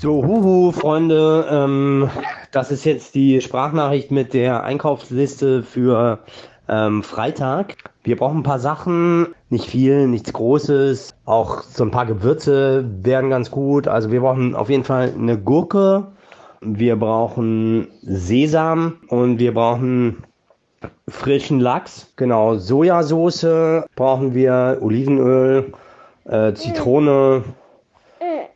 So, huhu, Freunde, ähm, das ist jetzt die Sprachnachricht mit der Einkaufsliste für ähm, Freitag. Wir brauchen ein paar Sachen, nicht viel, nichts Großes. Auch so ein paar Gewürze wären ganz gut. Also wir brauchen auf jeden Fall eine Gurke, wir brauchen Sesam und wir brauchen frischen Lachs. Genau, Sojasauce brauchen wir, Olivenöl, äh, Zitrone,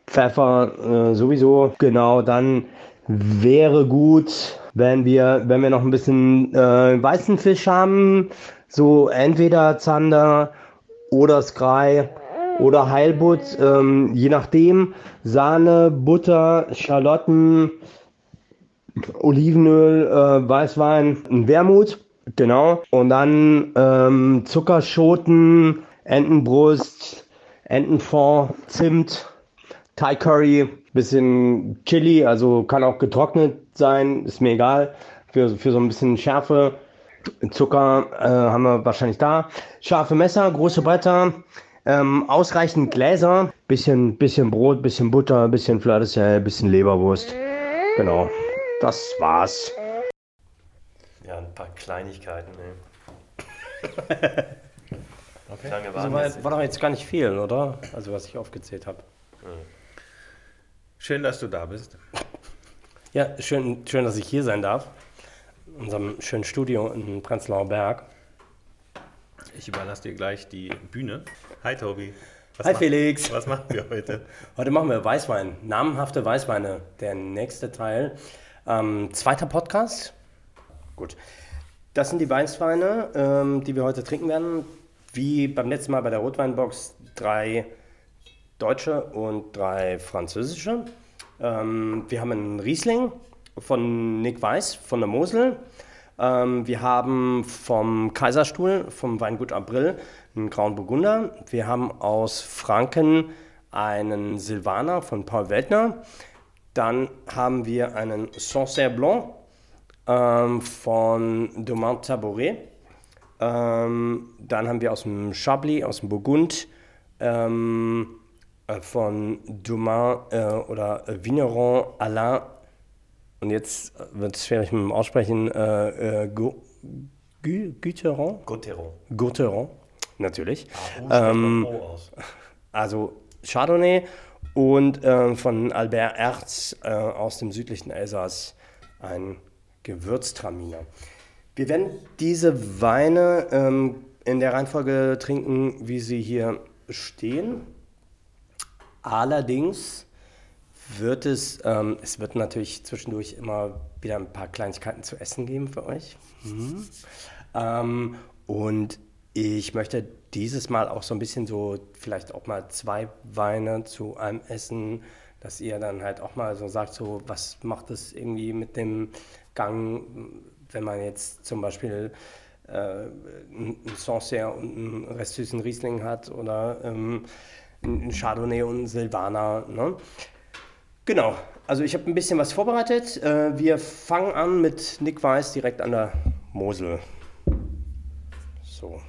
Pfeffer äh, sowieso. Genau, dann wäre gut, wenn wir, wenn wir noch ein bisschen äh, weißen Fisch haben, so entweder Zander oder Skrei oder Heilbutt, ähm, je nachdem. Sahne, Butter, Schalotten, Olivenöl, äh, Weißwein, ein Wermut, genau. Und dann ähm, Zuckerschoten, Entenbrust, Entenfond, Zimt, Thai Curry, bisschen Chili, also kann auch getrocknet sein, ist mir egal. Für, für so ein bisschen Schärfe. Zucker äh, haben wir wahrscheinlich da. Scharfe Messer, große Bretter, ähm, ausreichend Gläser, bisschen, bisschen Brot, bisschen Butter, bisschen Fleur de Sel, bisschen Leberwurst. Genau, das war's. Ja, ein paar Kleinigkeiten, ey. okay. Lange also war, war doch jetzt gar nicht viel, oder? Also was ich aufgezählt habe. Schön, dass du da bist. Ja, schön, schön, dass ich hier sein darf. In unserem schönen Studio in Prenzlauer Berg. Ich überlasse dir gleich die Bühne. Hi Tobi. Was Hi macht, Felix. Was machen wir heute? Heute machen wir Weißwein. Namenhafte Weißweine. Der nächste Teil. Ähm, zweiter Podcast. Gut. Das sind die Weißweine, ähm, die wir heute trinken werden. Wie beim letzten Mal bei der Rotweinbox drei deutsche und drei französische. Ähm, wir haben einen Riesling von Nick Weiß von der Mosel. Ähm, wir haben vom Kaiserstuhl, vom Weingut April, einen Grauen Burgunder. Wir haben aus Franken einen Silvaner von Paul Weltner. Dann haben wir einen Sancerre Blanc ähm, von Domain Tabouret. Ähm, dann haben wir aus dem Chablis, aus dem Burgund, ähm, äh, von Dumas äh, oder Vigneron Alain. Und jetzt wird es schwierig mit dem Aussprechen. Äh, äh, Guteron? Guteron. Guteron, natürlich. Ah, ähm, also Chardonnay und äh, von Albert Erz äh, aus dem südlichen Elsass ein Gewürztraminer. Wir werden diese Weine ähm, in der Reihenfolge trinken, wie sie hier stehen. Allerdings wird es, ähm, es wird natürlich zwischendurch immer wieder ein paar Kleinigkeiten zu essen geben für euch. Mhm. Ähm, und ich möchte dieses Mal auch so ein bisschen so, vielleicht auch mal zwei Weine zu einem Essen, dass ihr dann halt auch mal so sagt, so, was macht es irgendwie mit dem Gang, wenn man jetzt zum Beispiel äh, ein Sancerre und einen restsüßen Riesling hat oder ähm, ein Chardonnay und ein Silvaner. Ne? Genau, also ich habe ein bisschen was vorbereitet. Äh, wir fangen an mit Nick Weiß direkt an der Mosel. So.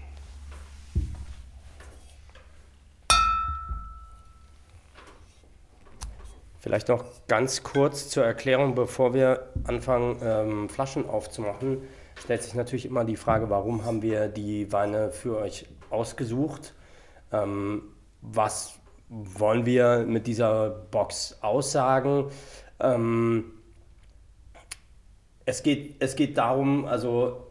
Vielleicht noch ganz kurz zur Erklärung, bevor wir anfangen, ähm, Flaschen aufzumachen, stellt sich natürlich immer die Frage, warum haben wir die Weine für euch ausgesucht? Ähm, was wollen wir mit dieser Box aussagen? Ähm, es, geht, es geht darum, also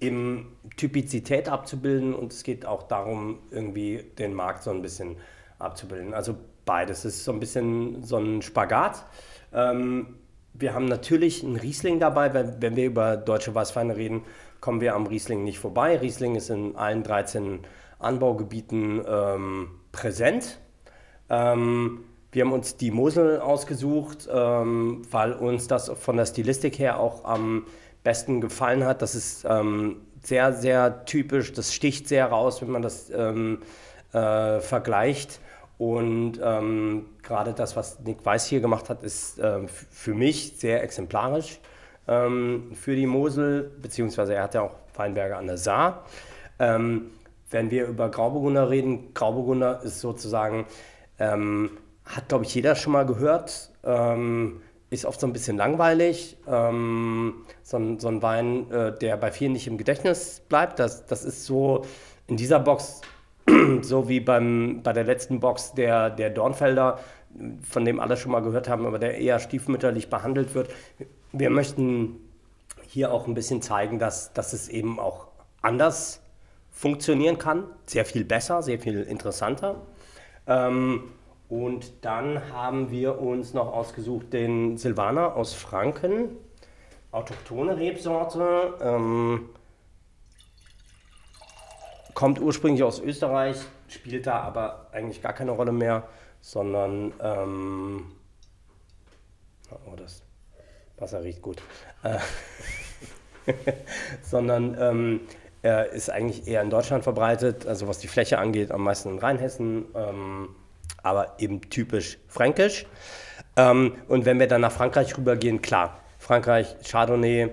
eben Typizität abzubilden und es geht auch darum, irgendwie den Markt so ein bisschen abzubilden. Also beides ist so ein bisschen so ein Spagat. Ähm, wir haben natürlich einen Riesling dabei. Wenn, wenn wir über deutsche Weißweine reden, kommen wir am Riesling nicht vorbei. Riesling ist in allen 13 Anbaugebieten ähm, präsent. Ähm, wir haben uns die Mosel ausgesucht, ähm, weil uns das von der Stilistik her auch am besten gefallen hat. Das ist ähm, sehr, sehr typisch, das sticht sehr raus, wenn man das ähm, äh, vergleicht. Und ähm, gerade das, was Nick Weiß hier gemacht hat, ist äh, für mich sehr exemplarisch ähm, für die Mosel, beziehungsweise er hat ja auch Weinberge an der Saar. Ähm, wenn wir über Grauburgunder reden, Grauburgunder ist sozusagen ähm, hat, glaube ich, jeder schon mal gehört. Ähm, ist oft so ein bisschen langweilig. Ähm, so, ein, so, ein, Wein, äh, der bei vielen nicht im Gedächtnis bleibt. Das, das ist so in dieser Box, so wie beim, bei der letzten Box der, der Dornfelder, von dem alle schon mal gehört haben, aber der eher stiefmütterlich behandelt wird. Wir möchten hier auch ein bisschen zeigen, dass, dass es eben auch anders funktionieren kann. Sehr viel besser, sehr viel interessanter. Ähm, und dann haben wir uns noch ausgesucht den Silvaner aus Franken, autochtone Rebsorte. Ähm, kommt ursprünglich aus Österreich, spielt da aber eigentlich gar keine Rolle mehr, sondern ähm, oh, das Wasser riecht gut. Äh, sondern ähm, er ist eigentlich eher in Deutschland verbreitet, also was die Fläche angeht, am meisten in Rheinhessen. Ähm, aber eben typisch fränkisch. Ähm, und wenn wir dann nach Frankreich rübergehen, klar, Frankreich, Chardonnay,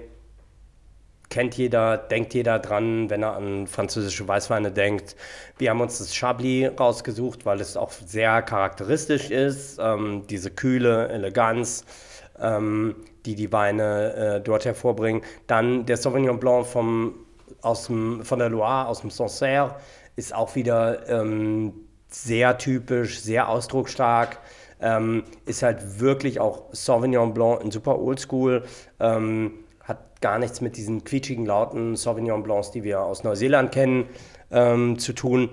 kennt jeder, denkt jeder dran, wenn er an französische Weißweine denkt. Wir haben uns das Chablis rausgesucht, weil es auch sehr charakteristisch ist, ähm, diese kühle Eleganz, ähm, die die Weine äh, dort hervorbringen. Dann der Sauvignon Blanc vom, aus dem, von der Loire, aus dem Sancerre, ist auch wieder ähm, sehr typisch, sehr ausdrucksstark. Ähm, ist halt wirklich auch Sauvignon Blanc in super Oldschool. Ähm, hat gar nichts mit diesen quietschigen, lauten Sauvignon Blancs, die wir aus Neuseeland kennen, ähm, zu tun.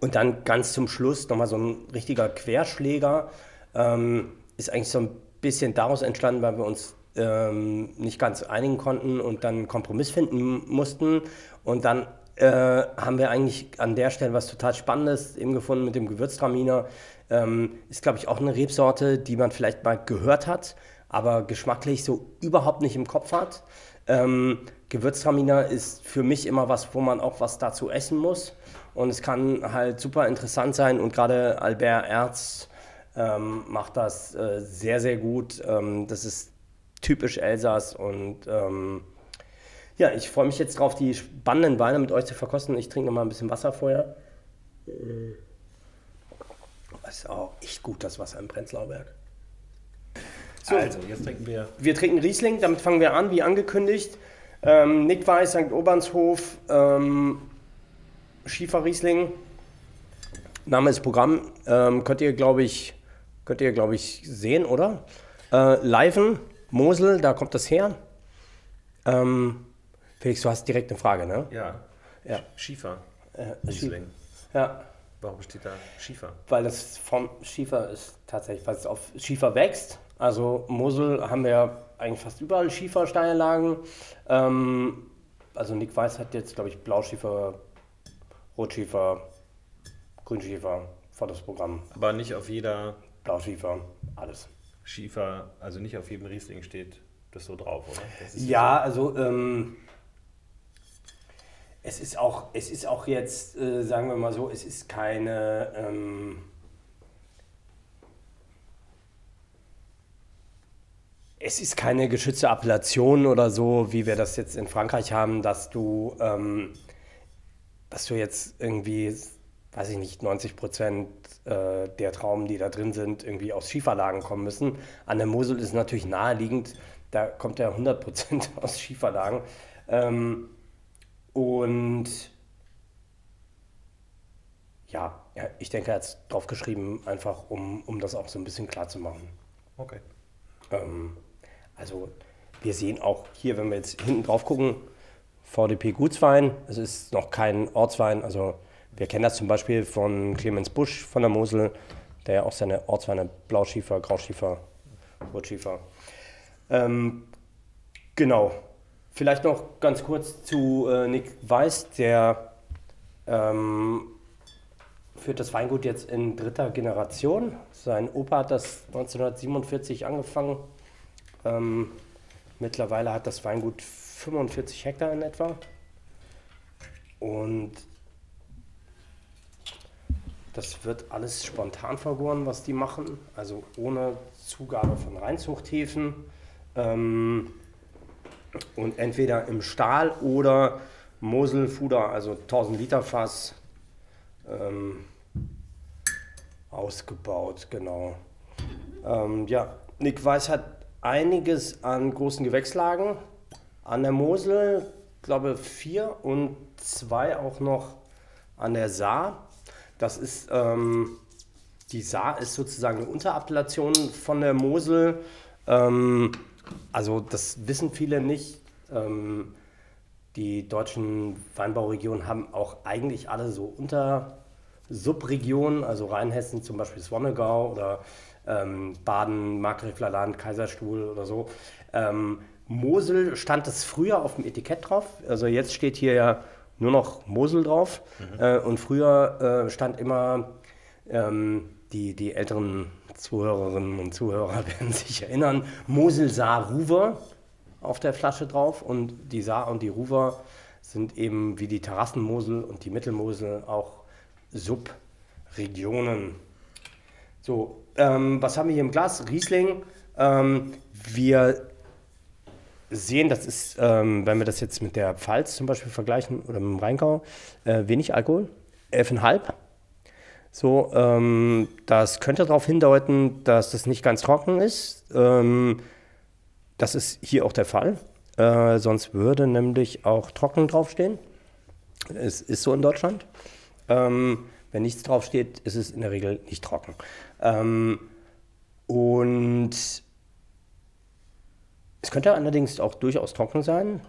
Und dann ganz zum Schluss nochmal so ein richtiger Querschläger. Ähm, ist eigentlich so ein bisschen daraus entstanden, weil wir uns ähm, nicht ganz einigen konnten und dann einen Kompromiss finden mussten. Und dann äh, haben wir eigentlich an der Stelle was total Spannendes eben gefunden mit dem Gewürztraminer. Ähm, ist, glaube ich, auch eine Rebsorte, die man vielleicht mal gehört hat, aber geschmacklich so überhaupt nicht im Kopf hat. Ähm, Gewürztraminer ist für mich immer was, wo man auch was dazu essen muss. Und es kann halt super interessant sein. Und gerade Albert Erz ähm, macht das äh, sehr, sehr gut. Ähm, das ist typisch Elsass und ähm, ja, ich freue mich jetzt drauf, die spannenden Weine mit euch zu verkosten. Ich trinke noch mal ein bisschen Wasser vorher. Das ist auch echt gut, das Wasser im Prenzlauer Berg. So, also, jetzt trinken wir. Wir trinken Riesling, damit fangen wir an, wie angekündigt. Ähm, Nick Weiß, St. Obernshof, ähm, Schiefer Riesling. Name ist Programm. Ähm, könnt ihr, glaube ich, könnt ihr, glaube ich, sehen, oder? Äh, Leiven, Mosel, da kommt das her. Ähm, Felix, du hast direkt eine Frage, ne? Ja. ja. Schiefer. Äh, Riesling. Ja. Warum steht da Schiefer? Weil das vom Schiefer ist tatsächlich, weil es auf Schiefer wächst. Also Mosel haben wir ja eigentlich fast überall Schiefersteinlagen. Ähm, also Nick Weiß hat jetzt, glaube ich, Blauschiefer, Rotschiefer, Grünschiefer vor das Programm. Aber nicht auf jeder Blauschiefer, alles. Schiefer, also nicht auf jedem Riesling steht das so drauf, oder? ja, so. also ähm, es ist auch, es ist auch jetzt, äh, sagen wir mal so, es ist keine. Ähm, es ist keine geschützte Appellation oder so, wie wir das jetzt in Frankreich haben, dass du, ähm, dass du jetzt irgendwie, weiß ich nicht, 90 Prozent äh, der Trauben, die da drin sind, irgendwie aus Schieferlagen kommen müssen. An der Mosel ist natürlich naheliegend, da kommt er 100 Prozent aus Schieferlagen. Ähm, und ja, ja, ich denke, er hat es drauf geschrieben, einfach um, um das auch so ein bisschen klar zu machen. Okay. Ähm, also wir sehen auch hier, wenn wir jetzt hinten drauf gucken, VDP Gutswein. Es ist noch kein Ortswein. Also wir kennen das zum Beispiel von Clemens Busch von der Mosel, der ja auch seine Ortsweine Blauschiefer, Grauschiefer, Rotschiefer. Ähm, genau. Vielleicht noch ganz kurz zu äh, Nick Weiß, der ähm, führt das Weingut jetzt in dritter Generation. Sein Opa hat das 1947 angefangen. Ähm, mittlerweile hat das Weingut 45 Hektar in etwa. Und das wird alles spontan vergoren, was die machen, also ohne Zugabe von Reinzuchthäfen. Ähm, und entweder im Stahl oder Moselfuder, also 1000 Liter Fass. Ähm, ausgebaut, genau. Ähm, ja, Nick Weiß hat einiges an großen Gewächslagen an der Mosel, glaube vier und zwei auch noch an der Saar. Das ist ähm, die Saar ist sozusagen eine Unterappellation von der Mosel. Ähm, also das wissen viele nicht. Ähm, die deutschen Weinbauregionen haben auch eigentlich alle so Unter-Subregionen, also Rheinhessen zum Beispiel Swannegau oder ähm, Baden, Markgräfler Land, Kaiserstuhl oder so. Ähm, Mosel stand es früher auf dem Etikett drauf. Also jetzt steht hier ja nur noch Mosel drauf. Mhm. Äh, und früher äh, stand immer ähm, die, die älteren Zuhörerinnen und Zuhörer werden sich erinnern, Mosel Saar Ruwer auf der Flasche drauf und die Saar und die Ruwer sind eben wie die Terrassenmosel und die Mittelmosel auch Subregionen. So, ähm, was haben wir hier im Glas? Riesling. Ähm, wir sehen, das ist, ähm, wenn wir das jetzt mit der Pfalz zum Beispiel vergleichen oder mit dem Rheingau, äh, wenig Alkohol, 11,5. So, ähm, das könnte darauf hindeuten, dass das nicht ganz trocken ist. Ähm, das ist hier auch der Fall. Äh, sonst würde nämlich auch trocken draufstehen. Es ist so in Deutschland. Ähm, wenn nichts draufsteht, ist es in der Regel nicht trocken. Ähm, und es könnte allerdings auch durchaus trocken sein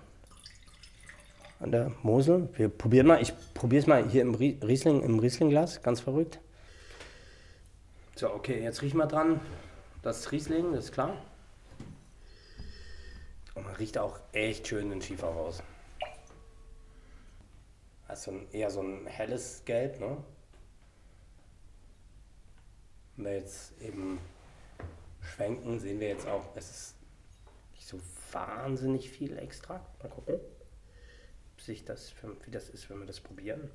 an der Mosel. Wir probieren mal, ich probiere es mal hier im Riesling, im Rieslingglas, ganz verrückt. So, okay, jetzt riech mal dran. Das Riesling, das ist klar. Und man riecht auch echt schön den Schiefer raus. Also eher so ein helles Gelb, ne? Wenn wir jetzt eben schwenken, sehen wir jetzt auch, es ist so wahnsinnig viel Extrakt. Mal gucken sich das, wie das ist, wenn wir das probieren.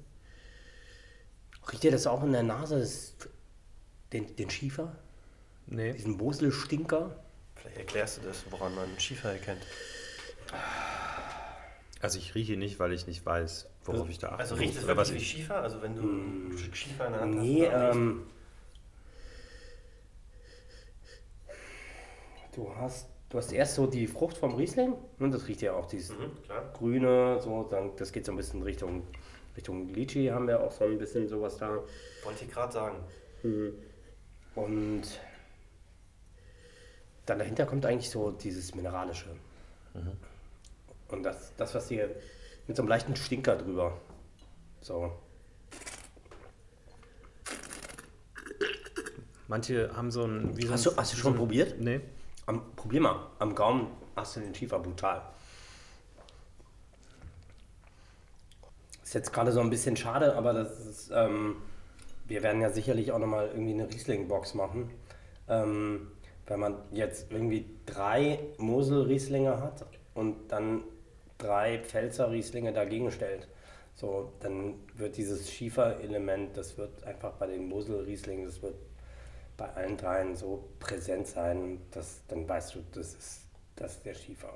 Riecht ihr das auch in der Nase, das, den, den Schiefer? Nee. Diesen Moselstinker? Vielleicht erklärst du das, woran man Schiefer erkennt. Also ich rieche nicht, weil ich nicht weiß, worauf also, ich da achte. Also riecht es wirklich wie Schiefer? Also wenn du mm, Schiefer in der Hand nee, hast? Nee, ähm, du hast Du hast erst so die Frucht vom Riesling, und das riecht ja auch dieses mhm, grüne, so, dann, das geht so ein bisschen Richtung, Richtung Litchi, haben wir auch so ein bisschen sowas da. Wollte ich gerade sagen. Mhm. Und dann dahinter kommt eigentlich so dieses Mineralische. Mhm. Und das, das, was hier mit so einem leichten Stinker drüber. So. Manche haben so ein. Wie hast, du, hast du schon so probiert? Nee. Am, probier mal, am Gaumen hast du den Schiefer brutal. Ist jetzt gerade so ein bisschen schade, aber das ist, ähm, wir werden ja sicherlich auch nochmal irgendwie eine Riesling-Box machen. Ähm, wenn man jetzt irgendwie drei Mosel-Rieslinge hat und dann drei Pfälzer Rieslinge dagegen stellt, so, dann wird dieses Schieferelement, das wird einfach bei den Mosel-Rieslingen, das wird bei allen dreien so präsent sein, dass dann weißt du, das ist, das ist der Schiefer.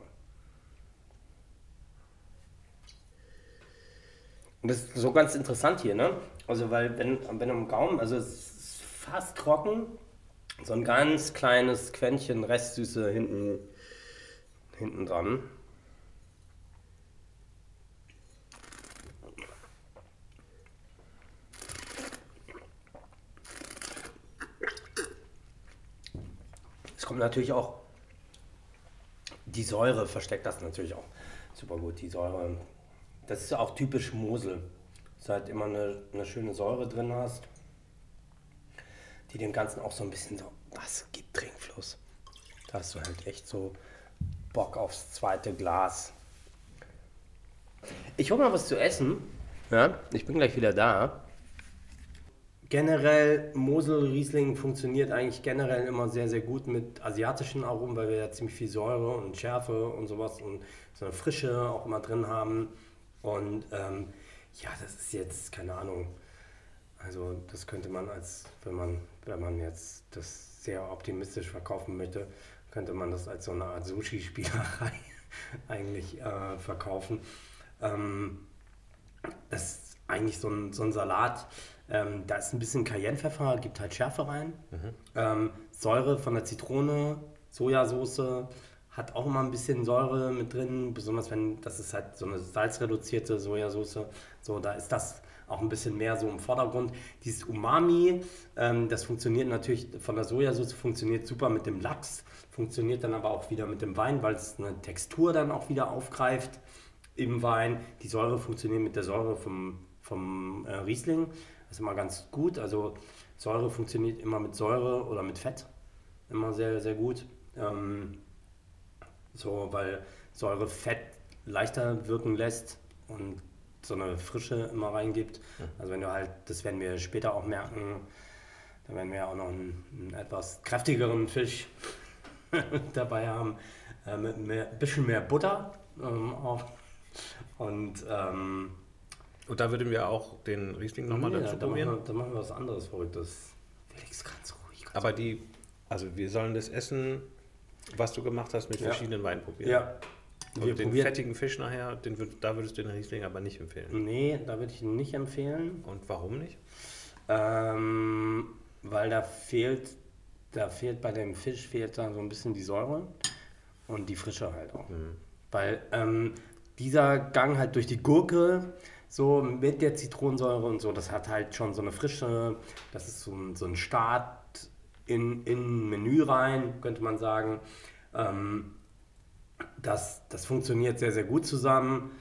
Und das ist so ganz interessant hier, ne? Also, weil, wenn, wenn am Gaumen, also es ist fast trocken, so ein ganz kleines Quäntchen Restsüße hinten, hinten dran. Kommt natürlich auch die Säure, versteckt das natürlich auch super gut. Die Säure, das ist auch typisch Mosel. Dass halt immer eine, eine schöne Säure drin hast, die dem Ganzen auch so ein bisschen so, was gibt Trinkfluss. Da hast du halt echt so Bock aufs zweite Glas. Ich hole mal was zu essen. Ja, ich bin gleich wieder da. Generell, Mosel Riesling funktioniert eigentlich generell immer sehr, sehr gut mit asiatischen Aromen, weil wir ja ziemlich viel Säure und Schärfe und sowas und so eine Frische auch immer drin haben. Und ähm, ja, das ist jetzt, keine Ahnung, also das könnte man als, wenn man, wenn man jetzt das sehr optimistisch verkaufen möchte, könnte man das als so eine Art Sushi-Spielerei eigentlich äh, verkaufen. Ähm, das eigentlich so ein, so ein Salat. Ähm, da ist ein bisschen Cayennepfeffer, gibt halt Schärfe rein. Ähm, Säure von der Zitrone, Sojasauce, hat auch immer ein bisschen Säure mit drin, besonders wenn das ist halt so eine salzreduzierte Sojasauce. So, da ist das auch ein bisschen mehr so im Vordergrund. Dieses Umami, ähm, das funktioniert natürlich von der Sojasauce, funktioniert super mit dem Lachs, funktioniert dann aber auch wieder mit dem Wein, weil es eine Textur dann auch wieder aufgreift im Wein. Die Säure funktioniert mit der Säure vom, vom äh, Riesling. Das ist immer ganz gut. Also Säure funktioniert immer mit Säure oder mit Fett. Immer sehr, sehr gut. Ähm, so, weil Säure Fett leichter wirken lässt und so eine Frische immer reingibt. Also wenn du halt, das werden wir später auch merken, da werden wir ja auch noch einen, einen etwas kräftigeren Fisch dabei haben, äh, mit ein bisschen mehr Butter ähm, auch. Und ähm, Und da würden wir auch den Riesling nochmal nee, dazu da, machen wir, probieren. da machen wir was anderes Verrücktes. Felix, ganz ruhig. Ganz Aber die, also wir sollen das Essen, was du gemacht hast, mit Ja. verschiedenen Weinen probieren. ja, wir Und den probieren. fettigen Fisch nachher, den würd, da würdest du den Riesling aber nicht empfehlen. Nee, da würde ich ihn nicht empfehlen. Und warum nicht? Ähm, weil da fehlt, da fehlt bei dem Fisch fehlt da so ein bisschen die Säure und die Frische halt auch. Weil ähm, dieser Gang halt durch die Gurke, so mit der Zitronensäure und so, das hat halt schon so eine Frische, das ist so ein, so ein Start in, in Menü rein, könnte man sagen. Ähm, das, das funktioniert sehr, sehr gut zusammen.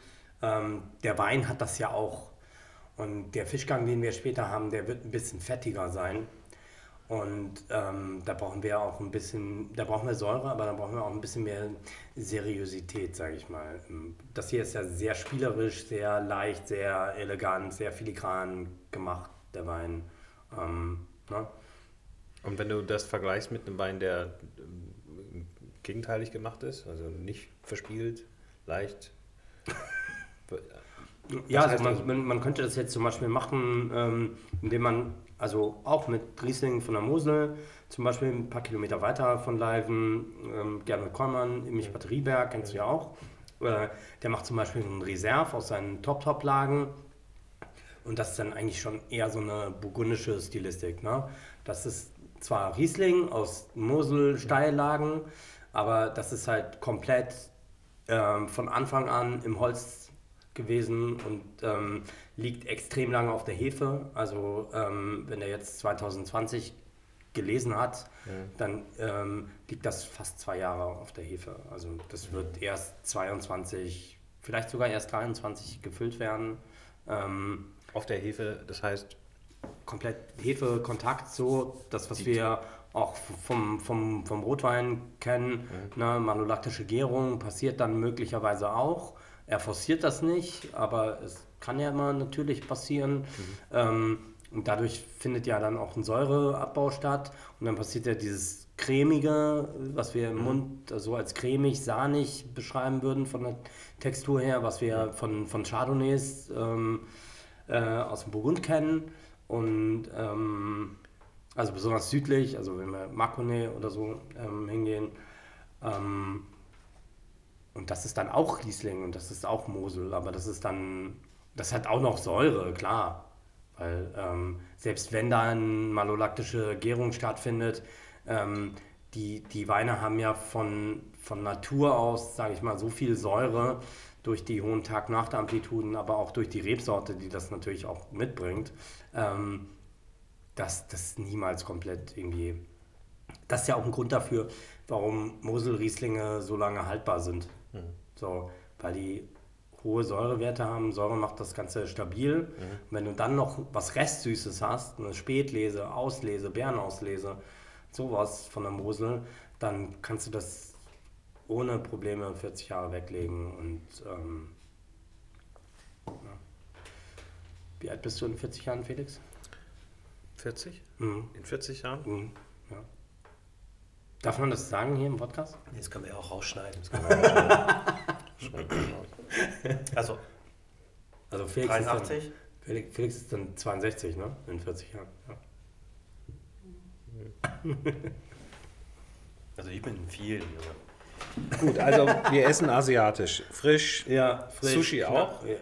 Ähm, der Wein hat das ja auch. Und der Fischgang, den wir später haben, der wird ein bisschen fettiger sein. Und ähm, da brauchen wir auch ein bisschen, da brauchen wir Säure, aber da brauchen wir auch ein bisschen mehr Seriosität, sage ich mal. Ähm, Das hier ist ja sehr spielerisch, sehr leicht, sehr elegant, sehr filigran gemacht, der Wein. Ähm, ne? Und wenn du das vergleichst mit einem Wein, der ähm, gegenteilig gemacht ist, also nicht verspielt, leicht. Ja, also- man, man könnte das jetzt zum Beispiel machen, ähm, indem man, also auch mit Riesling von der Mosel, zum Beispiel ein paar Kilometer weiter von Leiven, ähm, Gernot Kollmann, Emich Batterieberg, kennst du ja auch. Äh, der macht zum Beispiel einen Reserve aus seinen Top-Top-Lagen. Und das ist dann eigentlich schon eher so eine burgundische Stilistik. Ne? Das ist zwar Riesling aus Mosel, Steillagen, aber das ist halt komplett ähm, von Anfang an im Holz gewesen und ähm, liegt extrem lange auf der Hefe. Also ähm, wenn er jetzt 2020 gelesen hat, dann ähm, liegt das fast zwei Jahre auf der Hefe. Also das wird erst 22, vielleicht sogar erst 23 gefüllt werden. Ähm, Auf der Hefe, das heißt, komplett Hefekontakt, so das, was wir auch vom, vom, vom Rotwein kennen, ne, malolaktische Gärung passiert dann möglicherweise auch. Er forciert das nicht, aber es kann ja immer natürlich passieren. Ähm, und dadurch findet ja dann auch ein Säureabbau statt. Und dann passiert ja dieses cremige, was wir im Mund so als cremig, sahnig beschreiben würden von der Textur her, was wir von, von Chardonnays ähm, äh, aus dem Burgund kennen. Und ähm, also besonders südlich, also wenn wir Makone oder so ähm, hingehen. Ähm, und das ist dann auch Riesling und das ist auch Mosel, aber das ist dann, das hat auch noch Säure, klar. Weil ähm, selbst wenn da eine malolaktische Gärung stattfindet, ähm, die, die Weine haben ja von, von Natur aus, sage ich mal, so viel Säure durch die hohen Tag-Nacht-Amplituden, aber auch durch die Rebsorte, die das natürlich auch mitbringt, ähm, dass das niemals komplett irgendwie. Das ist ja auch ein Grund dafür, warum Mosel-Rieslinge so lange haltbar sind. So, weil die hohe Säurewerte haben. Säure macht das Ganze stabil. Und wenn du dann noch was Restsüßes hast, eine Spätlese, Auslese, Beerenauslese, sowas von der Mosel, dann kannst du das ohne Probleme 40 Jahre weglegen. Und ähm, ja. wie alt bist du in 40 Jahren, Felix? 40? Mhm. In 40 Jahren? Mhm. Ja. Darf man das sagen hier im Podcast? Das können wir ja auch rausschneiden. Also Also Felix ist, 83? dann, Felix, Felix ist dann 62, ne? In 40 Jahren. Ja. Also ich bin viel, Junge. Gut, also wir essen asiatisch. Frisch. Ja, Sushi auch? Ja.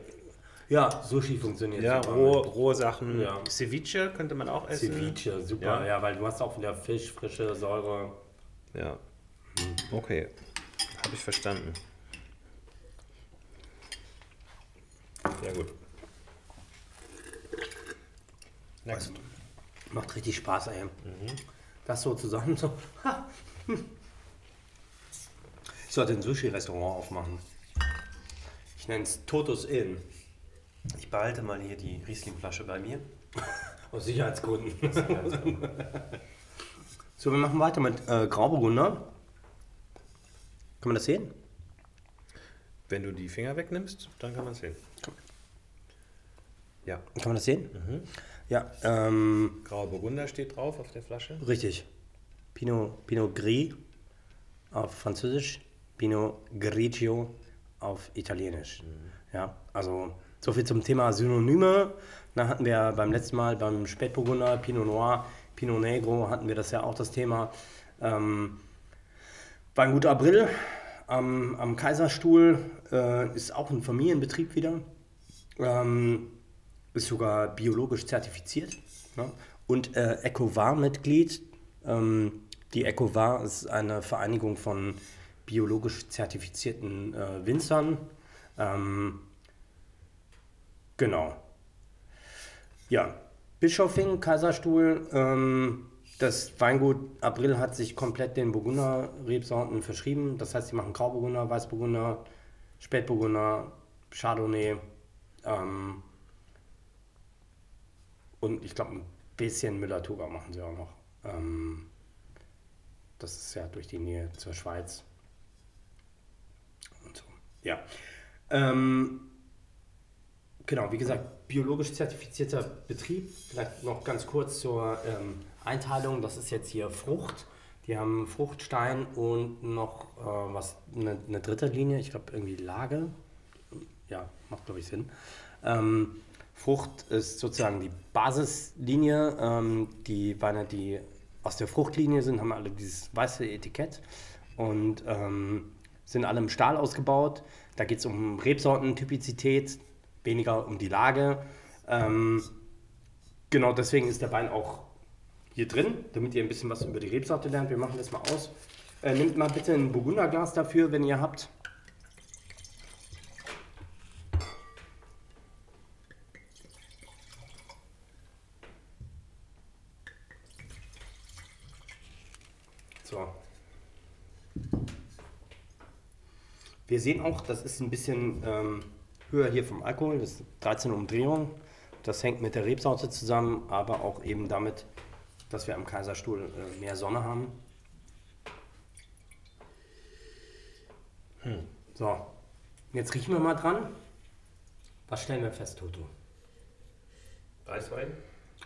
Ja, Sushi funktioniert Ja, super. rohe, rohe Sachen. Ja. Ceviche könnte man auch essen. Ceviche, super. Ja. Ja. weil du hast auch wieder Fisch, frische Säure. Ja. Okay. Habe ich verstanden. Sehr gut. Next. Macht richtig Spaß, ey. Das so zusammen so. Ha. Ich sollte ein Sushi-Restaurant aufmachen. Ich nenne es Totus Inn. Ich behalte mal hier die Riesling-Flasche bei mir. Aus Sicherheitsgründen. so, wir machen weiter mit äh, Grauburgunder. Kann man das sehen? Wenn du die Finger wegnimmst, dann kann man es sehen. Ja. Kann man das sehen? Ja, ähm, Grauer Burgunder steht drauf auf der Flasche. richtig. Pinot, Pinot Gris auf Französisch, Pinot Grigio auf Italienisch. Ja, also so viel zum Thema Synonyme. Da hatten wir beim letzten Mal beim Spätburgunder, Pinot Noir, Pinot Negro hatten wir das ja auch das Thema. Ähm, Weingut April am, am Kaiserstuhl äh, ist auch ein Familienbetrieb wieder. Ähm, ist sogar biologisch zertifiziert ne? und äh, EcoVar-Mitglied. Ähm, die EcoVar ist eine Vereinigung von biologisch zertifizierten äh, Winzern. Ähm, genau. Ja, Bischofing, Kaiserstuhl. Ähm, das Weingut April hat sich komplett den Burgunder-Rebsorten verschrieben. Das heißt, sie machen Grauburgunder, Weißburgunder, Spätburgunder, Chardonnay. Ähm, und ich glaube, ein bisschen Müller-Thurgau machen sie auch noch. Ähm, das ist ja durch die Nähe zur Schweiz. Und so. Ja. Ähm, genau, wie gesagt, biologisch zertifizierter Betrieb. Vielleicht noch ganz kurz zur ähm, Einteilung. Das ist jetzt hier Frucht. Die haben Fruchtstein und noch äh, was, eine, eine dritte Linie. Ich glaube, irgendwie Lage. Ja, macht, glaube ich, Sinn. Ähm, Frucht ist sozusagen die Basislinie. Ähm, die Weine, die aus der Fruchtlinie sind, haben alle dieses weiße Etikett und ähm, sind alle im Stahl ausgebaut. Da geht es um Rebsortentypizität, weniger um die Lage. Ähm, genau deswegen ist der Wein auch hier drin, damit ihr ein bisschen was über die Rebsorte lernt. Wir machen das mal aus. Äh, nehmt mal bitte ein Burgunderglas dafür, wenn ihr habt. So. Wir sehen auch, das ist ein bisschen ähm, höher hier vom Alkohol, das ist 13 Umdrehungen. Das hängt mit der Rebsorte zusammen, aber auch eben damit, dass wir am Kaiserstuhl äh, mehr Sonne haben. So, jetzt riechen wir mal dran. Was stellen wir fest, Toto? Weißwein?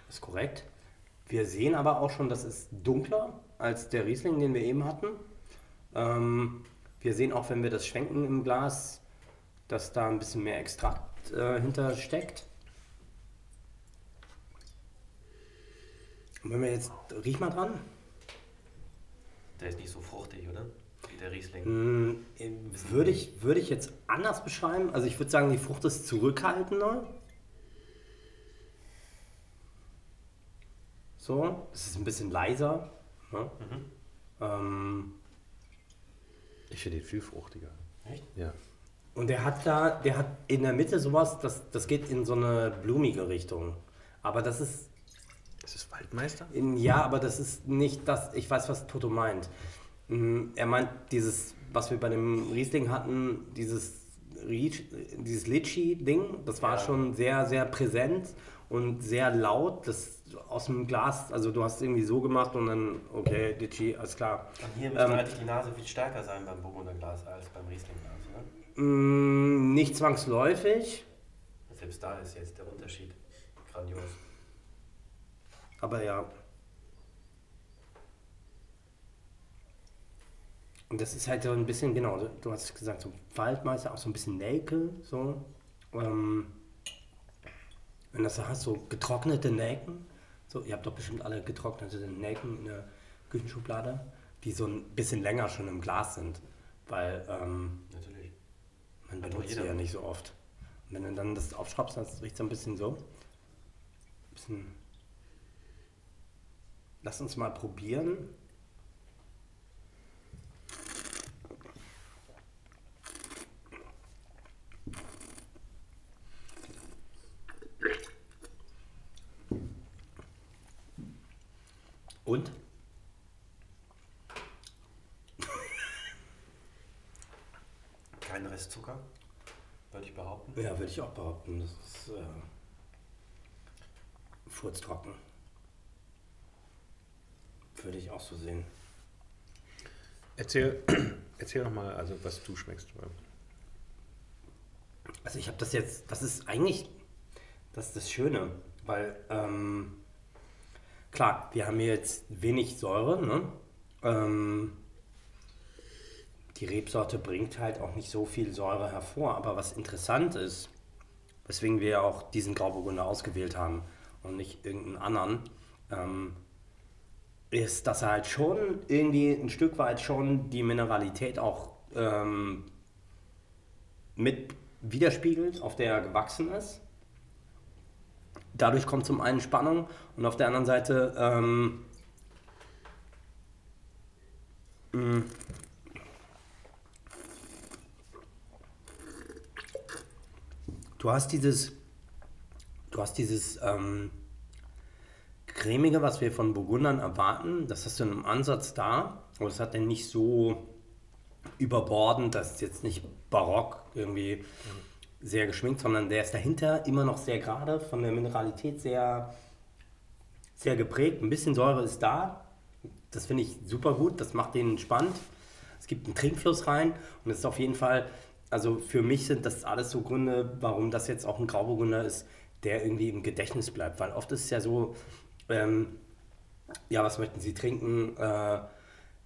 Ist korrekt. Wir sehen aber auch schon, das ist dunkler als der Riesling, den wir eben hatten. Ähm, wir sehen auch, wenn wir das schwenken im Glas, dass da ein bisschen mehr Extrakt äh, hinter steckt. Und wenn wir jetzt, riech mal dran. Der ist nicht so fruchtig, oder? Wie der Riesling. Äh, Würde ich, würde ich jetzt anders beschreiben. Also ich würde sagen, die Frucht ist zurückhaltender. So, es ist ein bisschen leiser. Ne? Ähm, Ich finde den viel fruchtiger. Echt? Ja. und der hat da, der hat in der Mitte sowas, das, das geht in so eine blumige Richtung. Aber das ist, Ist das Waldmeister? in, ja, aber das ist nicht das, ich weiß, was Toto meint. Mm, Er meint dieses, was wir bei dem Riesling hatten, dieses, dieses Litschi-Ding, das war Ja. schon sehr, sehr präsent und sehr laut. Das aus dem Glas, also du hast irgendwie so gemacht und dann, okay, Litschi, alles klar. Und hier müsste Ähm, eigentlich die Nase viel stärker sein beim Burgunderglas als beim Rieslingglas, oder? Mm, Nicht zwangsläufig, Selbst da ist jetzt der Unterschied grandios. aber ja. Und das ist halt so ein bisschen, genau, du- du hast gesagt, so Waldmeister, auch so ein bisschen Nelke, so. Ähm, wenn das so hast, so getrocknete Nelken, so, ihr habt doch bestimmt alle getrocknete Nelken in der Küchenschublade, die so ein bisschen länger schon im Glas sind, weil ähm, Natürlich. man benutzt sie ja nicht so oft. Wenn du dann das aufschraubst, dann riecht es ein bisschen so. Ein bisschen. Lass uns mal probieren. Und? Kein Restzucker, würde ich behaupten. Ja, würde ich auch behaupten. Das ist äh, furztrocken. Würde ich auch so sehen. Erzähl, erzähl noch mal, also was du schmeckst. Also ich habe das jetzt, das ist eigentlich, das ist das Schöne, weil ähm, klar, wir haben hier jetzt wenig Säure, ne? Ähm, die Rebsorte bringt halt auch nicht so viel Säure hervor, aber was interessant ist, weswegen wir auch diesen Grauburgunder ausgewählt haben und nicht irgendeinen anderen, ähm, ist, dass er halt schon irgendwie ein Stück weit schon die Mineralität auch ähm, mit widerspiegelt, auf der er gewachsen ist. Dadurch kommt zum einen Spannung und auf der anderen Seite ähm, mh, du hast dieses du hast dieses ähm, cremige, was wir von Burgundern erwarten, das hast du in einem Ansatz da, aber das hat dann nicht so überbordend, das ist jetzt nicht barock irgendwie sehr geschminkt, sondern der ist dahinter immer noch sehr gerade, von der Mineralität sehr, sehr geprägt. Ein bisschen Säure ist da, das finde ich super gut, das macht den spannend. Es gibt einen Trinkfluss rein und es ist auf jeden Fall, also für mich sind das alles so Gründe, warum das jetzt auch ein Grauburgunder ist, der irgendwie im Gedächtnis bleibt, weil oft ist es ja so, ähm, ja, was möchten Sie trinken? Äh,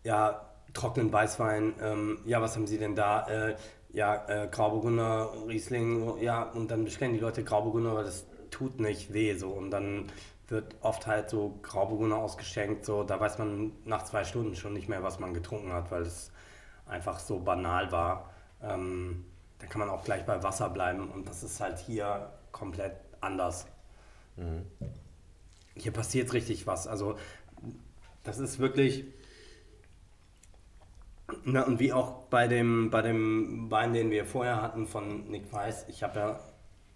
ja, trockenen Weißwein. Ähm, ja, was haben Sie denn da? Äh, ja, äh, Grauburgunder, Riesling. Ja, und dann bestellen die Leute Grauburgunder, aber das tut nicht weh. So. Und dann wird oft halt so Grauburgunder ausgeschenkt. So, da weiß man nach zwei Stunden schon nicht mehr, was man getrunken hat, weil es einfach so banal war. Ähm, da kann man auch gleich bei Wasser bleiben und das ist halt hier komplett anders. Mhm hier passiert richtig was. Also das ist wirklich. Na, und wie auch bei dem, bei dem Wein, den wir vorher hatten von Nick Weiss, ich habe ja,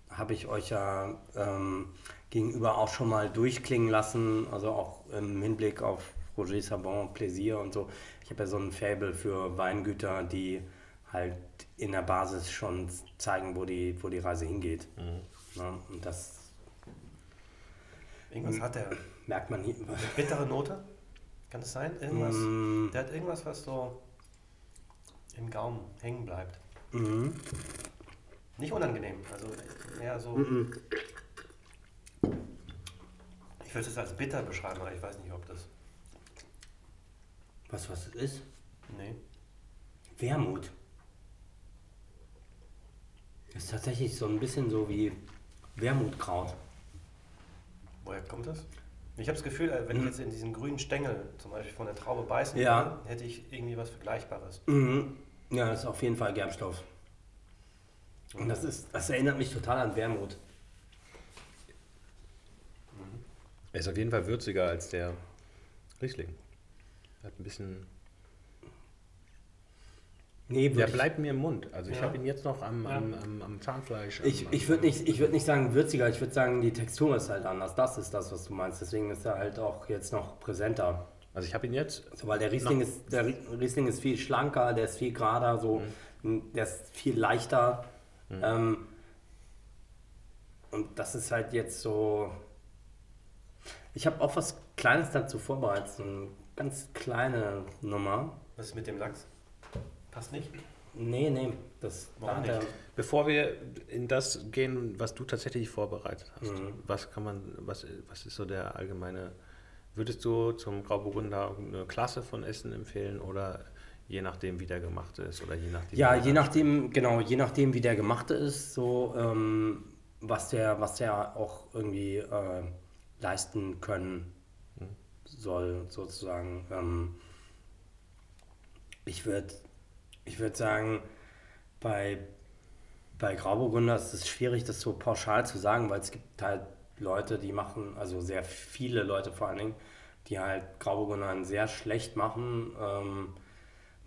habe ich euch ja ähm, gegenüber auch schon mal durchklingen lassen, also auch im Hinblick auf Roger Sabon, Plaisir und so. Ich habe ja so ein Fable für Weingüter, die halt in der Basis schon zeigen, wo die, wo die Reise hingeht. Mhm. Ja, und das Irgendwas hat der. Merkt man hier. Bittere Note? Kann das sein? Irgendwas? Mm. Der hat irgendwas, was so im Gaumen hängen bleibt. Mm. Nicht unangenehm, also eher so. Mm ich würde es als bitter beschreiben, aber ich weiß nicht, ob das. Was, was es ist? Nee. Wermut. Das ist tatsächlich so ein bisschen so wie Wermutkraut. Woher kommt das? Ich habe das Gefühl, äh, wenn ich mhm. jetzt in diesen grünen Stängel zum Beispiel von der Traube beißen ja. würde, hätte ich irgendwie was Vergleichbares. Mhm. Ja, das ist auf jeden Fall Gerbstoff. Und das, ist, das erinnert mich total an Wermut. Mhm. Er ist auf jeden Fall würziger als der Riesling. Er hat ein bisschen Nee, der bleibt mir im Mund. Also ich ja. habe ihn jetzt noch am, am, am, am Zahnfleisch. ich ich würde nicht, würd nicht sagen würziger, ich würde sagen, die Textur ist halt anders. Das ist das, was du meinst. Deswegen ist er halt auch jetzt noch präsenter. Also ich habe ihn jetzt. So, weil der Riesling, ist, der Riesling ist viel schlanker, der ist viel gerader, so, mhm. der ist viel leichter. Mhm. Ähm, und das ist halt jetzt so. Ich habe auch was Kleines dazu vorbereitet, eine ganz kleine Nummer. Was ist mit dem Lachs? Passt nicht? Nee, nee. Das Warum nicht? Bevor wir in das gehen, was du tatsächlich vorbereitet hast, mhm. was kann man, was, was ist so der allgemeine, würdest du zum Grauburgunder eine Klasse von Essen empfehlen oder je nachdem, wie der gemachte ist oder je nachdem? Ja, je nachdem, genau, je nachdem, wie der gemachte ist, so ähm, was der, was der auch irgendwie äh, leisten können mhm. soll, sozusagen. Ähm, ich würde ich würde sagen, bei bei Grauburgunder ist es schwierig, das so pauschal zu sagen, weil es gibt halt Leute, die machen, also sehr viele Leute vor allen Dingen, die halt Grauburgunder sehr schlecht machen, ähm,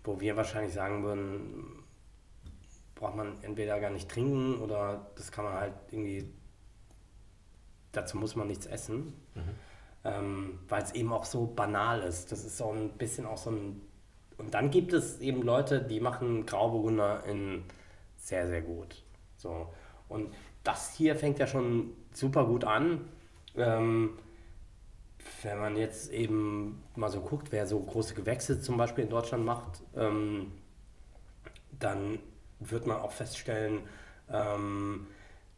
wo wir wahrscheinlich sagen würden, braucht man entweder gar nicht trinken oder das kann man halt irgendwie, dazu muss man nichts essen, mhm. ähm, weil es eben auch so banal ist. Das ist so ein bisschen auch so ein, und dann gibt es eben Leute, die machen Grauburgunder in sehr, sehr gut. So. Und das hier fängt ja schon super gut an. Ähm, wenn man jetzt eben mal so guckt, wer so große Gewächse zum Beispiel in Deutschland macht, ähm, dann wird man auch feststellen, ähm,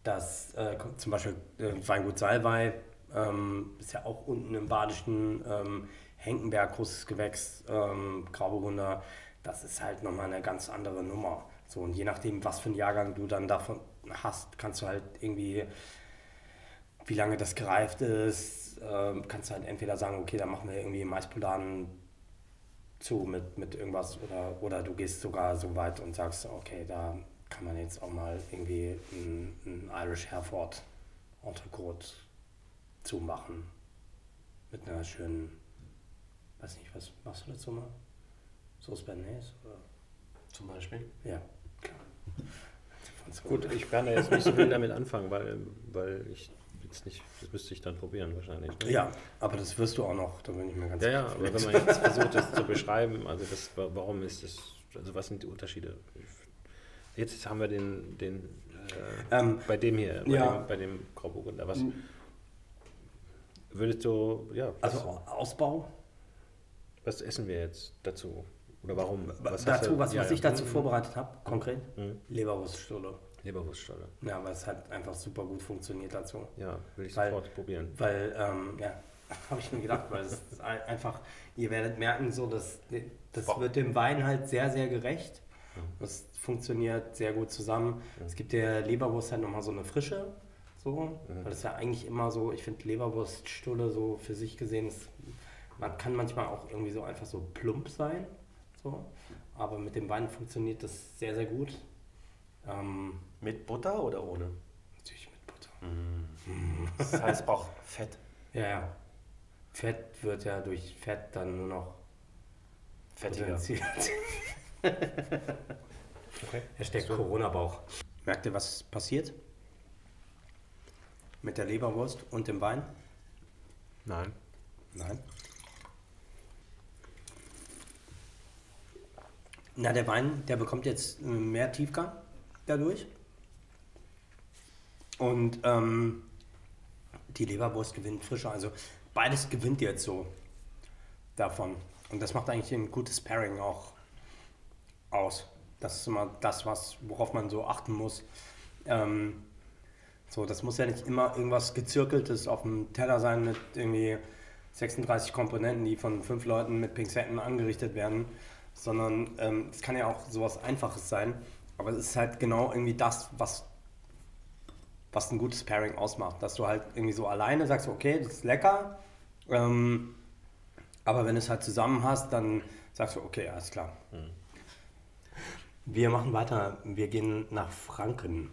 dass äh, zum Beispiel äh, Weingut Salwei ähm, ist ja auch unten im Badischen, ähm, Henkenberg, großes Gewächs, ähm, Grauburgunder, das ist halt nochmal eine ganz andere Nummer. So, und je nachdem, was für einen Jahrgang du dann davon hast, kannst du halt irgendwie, wie lange das gereift ist, äh, kannst du halt entweder sagen, okay, dann machen wir irgendwie Maispoladen zu mit, mit irgendwas oder, oder du gehst sogar so weit und sagst, okay, da kann man jetzt auch mal irgendwie ein, ein Irish Hereford Entrecote zumachen. Mit einer schönen, weiß nicht, was machst du dazu mal? Sauce Bernays? Oder? Zum Beispiel? Ja, klar. Gut, ich kann ja jetzt nicht so viel damit anfangen, weil, weil ich jetzt nicht, das müsste ich dann probieren wahrscheinlich. Ne? Ja, aber das wirst du auch noch, da bin ich mir ganz Ja, ja, aber wenn man jetzt versucht, das zu beschreiben, also das, warum ist das, also was sind die Unterschiede? Jetzt haben wir den, den äh, ähm, bei dem hier, bei, ja. dem, bei dem Grauburgunder, was würdest du, ja. Also Ausbau? Was essen wir jetzt dazu? Oder warum? Was dazu, was, ja, was ich dazu vorbereitet habe, konkret? Mhm. Leberwurststulle. Leberwurststulle. Ja, weil es halt einfach super gut funktioniert dazu. Ja, will ich weil, sofort probieren. Weil, ähm, ja, habe ich mir gedacht, weil es ist einfach, ihr werdet merken, so, dass das Boah. wird dem Wein halt sehr, sehr gerecht. Das funktioniert sehr gut zusammen. Mhm. Es gibt der Leberwurst halt nochmal so eine Frische, so, mhm. weil das ja eigentlich immer so, ich finde Leberwurststulle so für sich gesehen, ist, man kann manchmal auch irgendwie so einfach so plump sein. So. Aber mit dem Wein funktioniert das sehr, sehr gut. Ähm, mit Butter oder ohne? Natürlich mit Butter. Mm. Das heißt, es braucht Fett. Ja, ja. Fett wird ja durch Fett dann nur noch fettiger. okay. Hashtag so. Corona-Bauch. Merkt ihr, was passiert? Mit der Leberwurst und dem Wein? Nein. Nein. Na, der Wein, der bekommt jetzt äh, mehr Tiefgang dadurch. Und ähm, die Leberwurst gewinnt frischer. Also beides gewinnt jetzt so davon. Und das macht eigentlich ein gutes Pairing auch aus. Das ist immer das, was, worauf man so achten muss. Ähm, so, das muss ja nicht immer irgendwas gezirkeltes auf dem Teller sein mit irgendwie 36 Komponenten, die von fünf Leuten mit Pinzetten angerichtet werden, sondern ähm, es kann ja auch sowas Einfaches sein. Aber es ist halt genau irgendwie das, was, was ein gutes Pairing ausmacht. Dass du halt irgendwie so alleine sagst, okay, das ist lecker. Ähm, aber wenn du es halt zusammen hast, dann sagst du, okay, alles klar. Wir machen weiter. Wir gehen nach Franken.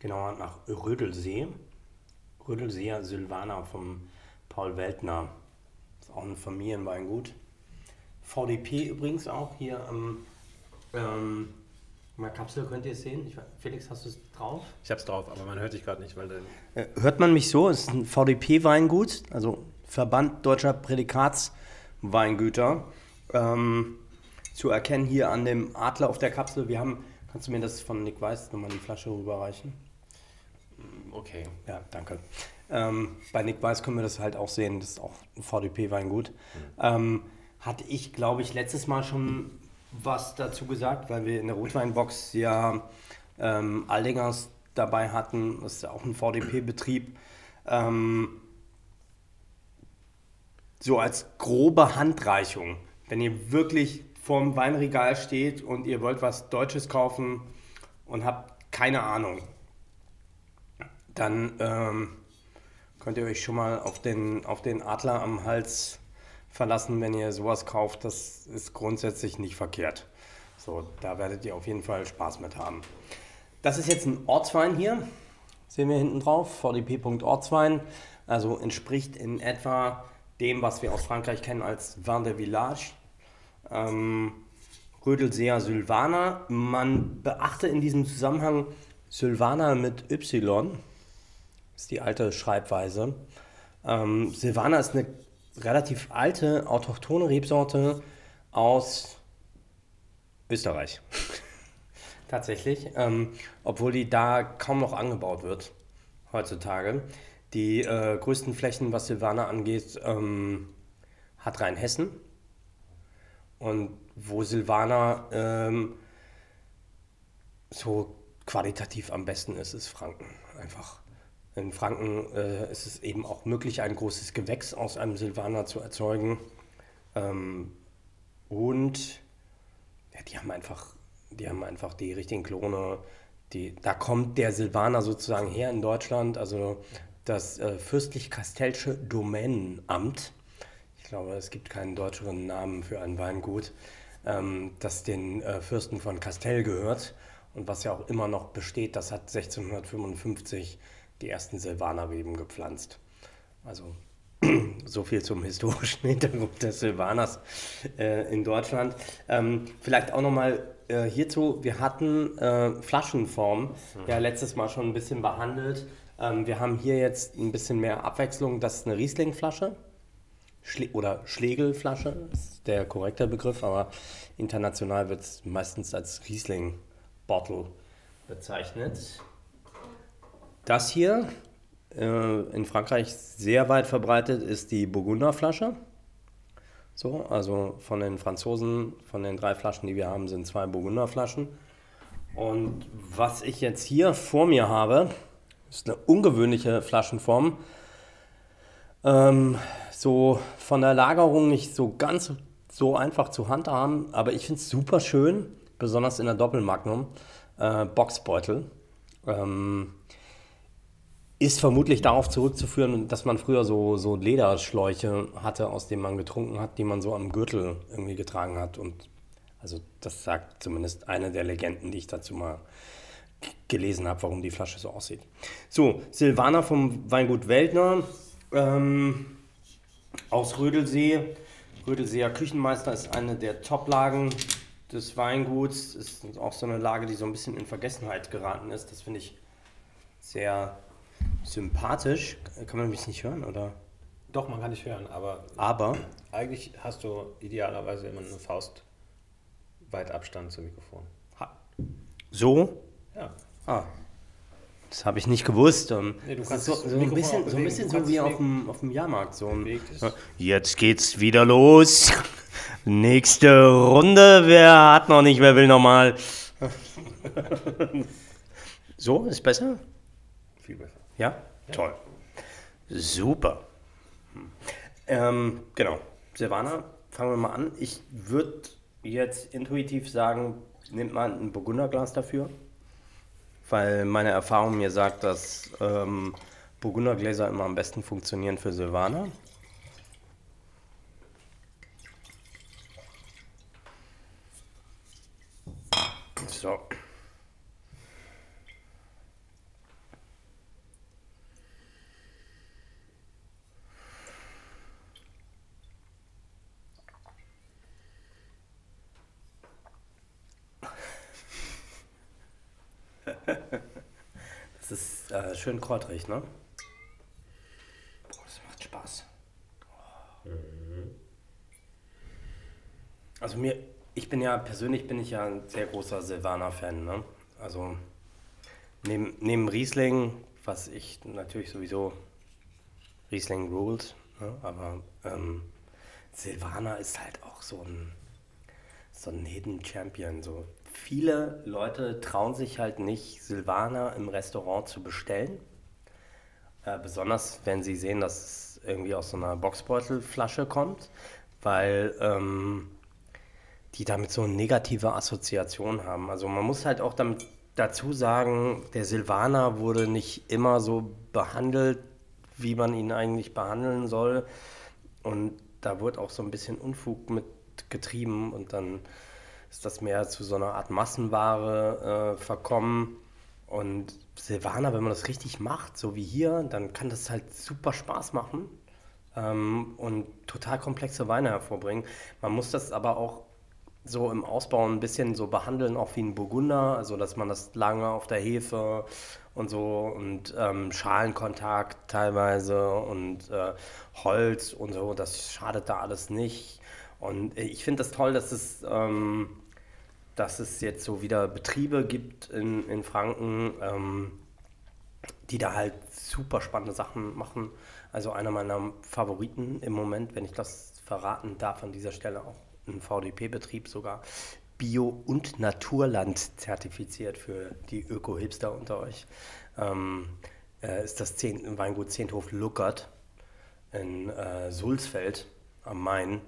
Genauer nach Rödelsee. Rödelseer Silvaner vom Paul Weltner. Ist auch ein Familienweingut. VDP übrigens auch hier am ähm, der Kapsel könnt ihr es sehen. Ich, Felix, hast du es drauf? Ich habe es drauf, aber man hört dich gerade nicht, weil äh, Hört man mich so? Es ist ein VDP-Weingut, also Verband Deutscher Prädikatsweingüter. Ähm, zu erkennen hier an dem Adler auf der Kapsel. Wir haben, kannst du mir das von Nick Weiß nochmal die Flasche rüberreichen? Mm, okay. Ja, danke. Ähm, bei Nick Weiß können wir das halt auch sehen, das ist auch ein VDP-Weingut. Mhm. Ähm, hatte ich, glaube ich, letztes Mal schon was dazu gesagt, weil wir in der Rotweinbox ja ähm, Aldingers dabei hatten. Das ist ja auch ein VDP-Betrieb. Ähm, so als grobe Handreichung, wenn ihr wirklich vorm Weinregal steht und ihr wollt was Deutsches kaufen und habt keine Ahnung, dann ähm, könnt ihr euch schon mal auf den, auf den Adler am Hals verlassen, wenn ihr sowas kauft. Das ist grundsätzlich nicht verkehrt. So, da werdet ihr auf jeden Fall Spaß mit haben. das ist jetzt ein Ortswein hier. Sehen wir hinten drauf, VDP.ortswein. Also entspricht in etwa dem, was wir aus Frankreich kennen als Vin de Village. Ähm, Rödelseer Sylvaner. Man beachte in diesem Zusammenhang Sylvaner mit Y. Ist die alte Schreibweise. Ähm, Silvaner ist eine relativ alte, autochtone Rebsorte aus Österreich. Tatsächlich. Ähm, obwohl die da kaum noch angebaut wird heutzutage. Die äh, größten Flächen, was Silvaner angeht, ähm, hat Rheinhessen. Und wo Silvaner ähm, so qualitativ am besten ist, ist Franken. Einfach. In Franken äh, ist es eben auch möglich, ein großes Gewächs aus einem Silvaner zu erzeugen. Ähm, und ja, die haben einfach, die haben einfach die richtigen Klone. Die, da kommt der Silvaner sozusagen her in Deutschland. Also das äh, fürstlich-kastellsche Domänenamt. Ich glaube, es gibt keinen deutscheren Namen für ein Weingut, ähm, das den äh, Fürsten von Kastell gehört und was ja auch immer noch besteht. Das hat 1655 die ersten Silvanerreben gepflanzt. Also so viel zum historischen Hintergrund des Silvaners äh, in Deutschland. Ähm, vielleicht auch nochmal äh, hierzu, wir hatten äh, Flaschenform mhm. ja letztes Mal schon ein bisschen behandelt. Ähm, wir haben hier jetzt ein bisschen mehr Abwechslung. Das ist eine Rieslingflasche Schle oder Schlegelflasche, ist der korrekte Begriff, aber international wird es meistens als Riesling-Bottle bezeichnet. Das hier, äh, in Frankreich sehr weit verbreitet, ist die Burgunderflasche. So, also von den Franzosen, von den drei Flaschen, die wir haben, sind zwei Burgunderflaschen. Und was ich jetzt hier vor mir habe, ist eine ungewöhnliche Flaschenform. Ähm, so von der Lagerung nicht so ganz so einfach zu handhaben, aber ich finde es super schön, besonders in der Doppelmagnum. Äh, Boxbeutel. Ähm, ist vermutlich darauf zurückzuführen, dass man früher so, so Lederschläuche hatte, aus denen man getrunken hat, die man so am Gürtel irgendwie getragen hat. Und also das sagt zumindest eine der Legenden, die ich dazu mal gelesen habe, warum die Flasche so aussieht. So, Silvana vom Weingut Weltner ähm, aus Rödelsee. Rödelseer Küchenmeister ist eine der Top-Lagen des Weinguts. Ist auch so eine Lage, die so ein bisschen in Vergessenheit geraten ist. Das finde ich sehr sympathisch. Kann man mich nicht hören, oder? Doch, man kann dich hören, aber. Aber? Eigentlich hast du idealerweise immer eine Faust weit Abstand zum Mikrofon. Ha. So? Ja. Ah. Das habe ich nicht gewusst. Nee, du kannst so, so ein bisschen, so, ein bisschen so wie auf dem, auf dem Jahrmarkt. So Jetzt geht's wieder los. Nächste Runde. Wer hat noch nicht, wer will nochmal? so, ist besser? Viel besser. Ja? ja. Toll. Super. Ähm, genau. Silvana, fangen wir mal an. Ich würde jetzt intuitiv sagen, nimmt man ein Burgunderglas dafür weil meine Erfahrung mir sagt, dass ähm, Burgundergläser immer am besten funktionieren für Silvaner. So. Das ist schön kräuterig, ne? Boah, das macht Spaß. Also mir, ich bin ja, persönlich bin ich ja ein sehr großer Silvaner-Fan, ne? Also neben, neben Riesling, was ich natürlich sowieso Riesling rules, ne? aber ähm, Silvaner ist halt auch so ein, so ein Hidden Champion, so viele Leute trauen sich halt nicht, Silvaner im Restaurant zu bestellen. Äh, besonders wenn sie sehen, dass es irgendwie aus so einer Boxbeutelflasche kommt, weil ähm, die damit so eine negative Assoziation haben. Also man muss halt auch damit dazu sagen, der Silvaner wurde nicht immer so behandelt, wie man ihn eigentlich behandeln soll. Und da wird auch so ein bisschen Unfug mit getrieben und dann ist das mehr zu so einer Art Massenware äh, verkommen. und Silvaner, wenn man das richtig macht, so wie hier, dann kann das halt super Spaß machen ähm, und total komplexe Weine hervorbringen. Man muss das aber auch so im Ausbau ein bisschen so behandeln, auch wie ein Burgunder, also dass man das lange auf der Hefe und so und ähm, Schalenkontakt teilweise und äh, Holz und so, das schadet da alles nicht. Und ich finde das toll, dass es, ähm, dass es jetzt so wieder Betriebe gibt in, in Franken, ähm, die da halt super spannende Sachen machen. Also einer meiner Favoriten im Moment, wenn ich das verraten darf an dieser Stelle auch ein VDP-Betrieb sogar, Bio- und Naturland zertifiziert für die Öko-Hipster unter euch, ähm, äh, ist das Zehn, Weingut Zehnthof Luckert in äh, Sulzfeld am Main.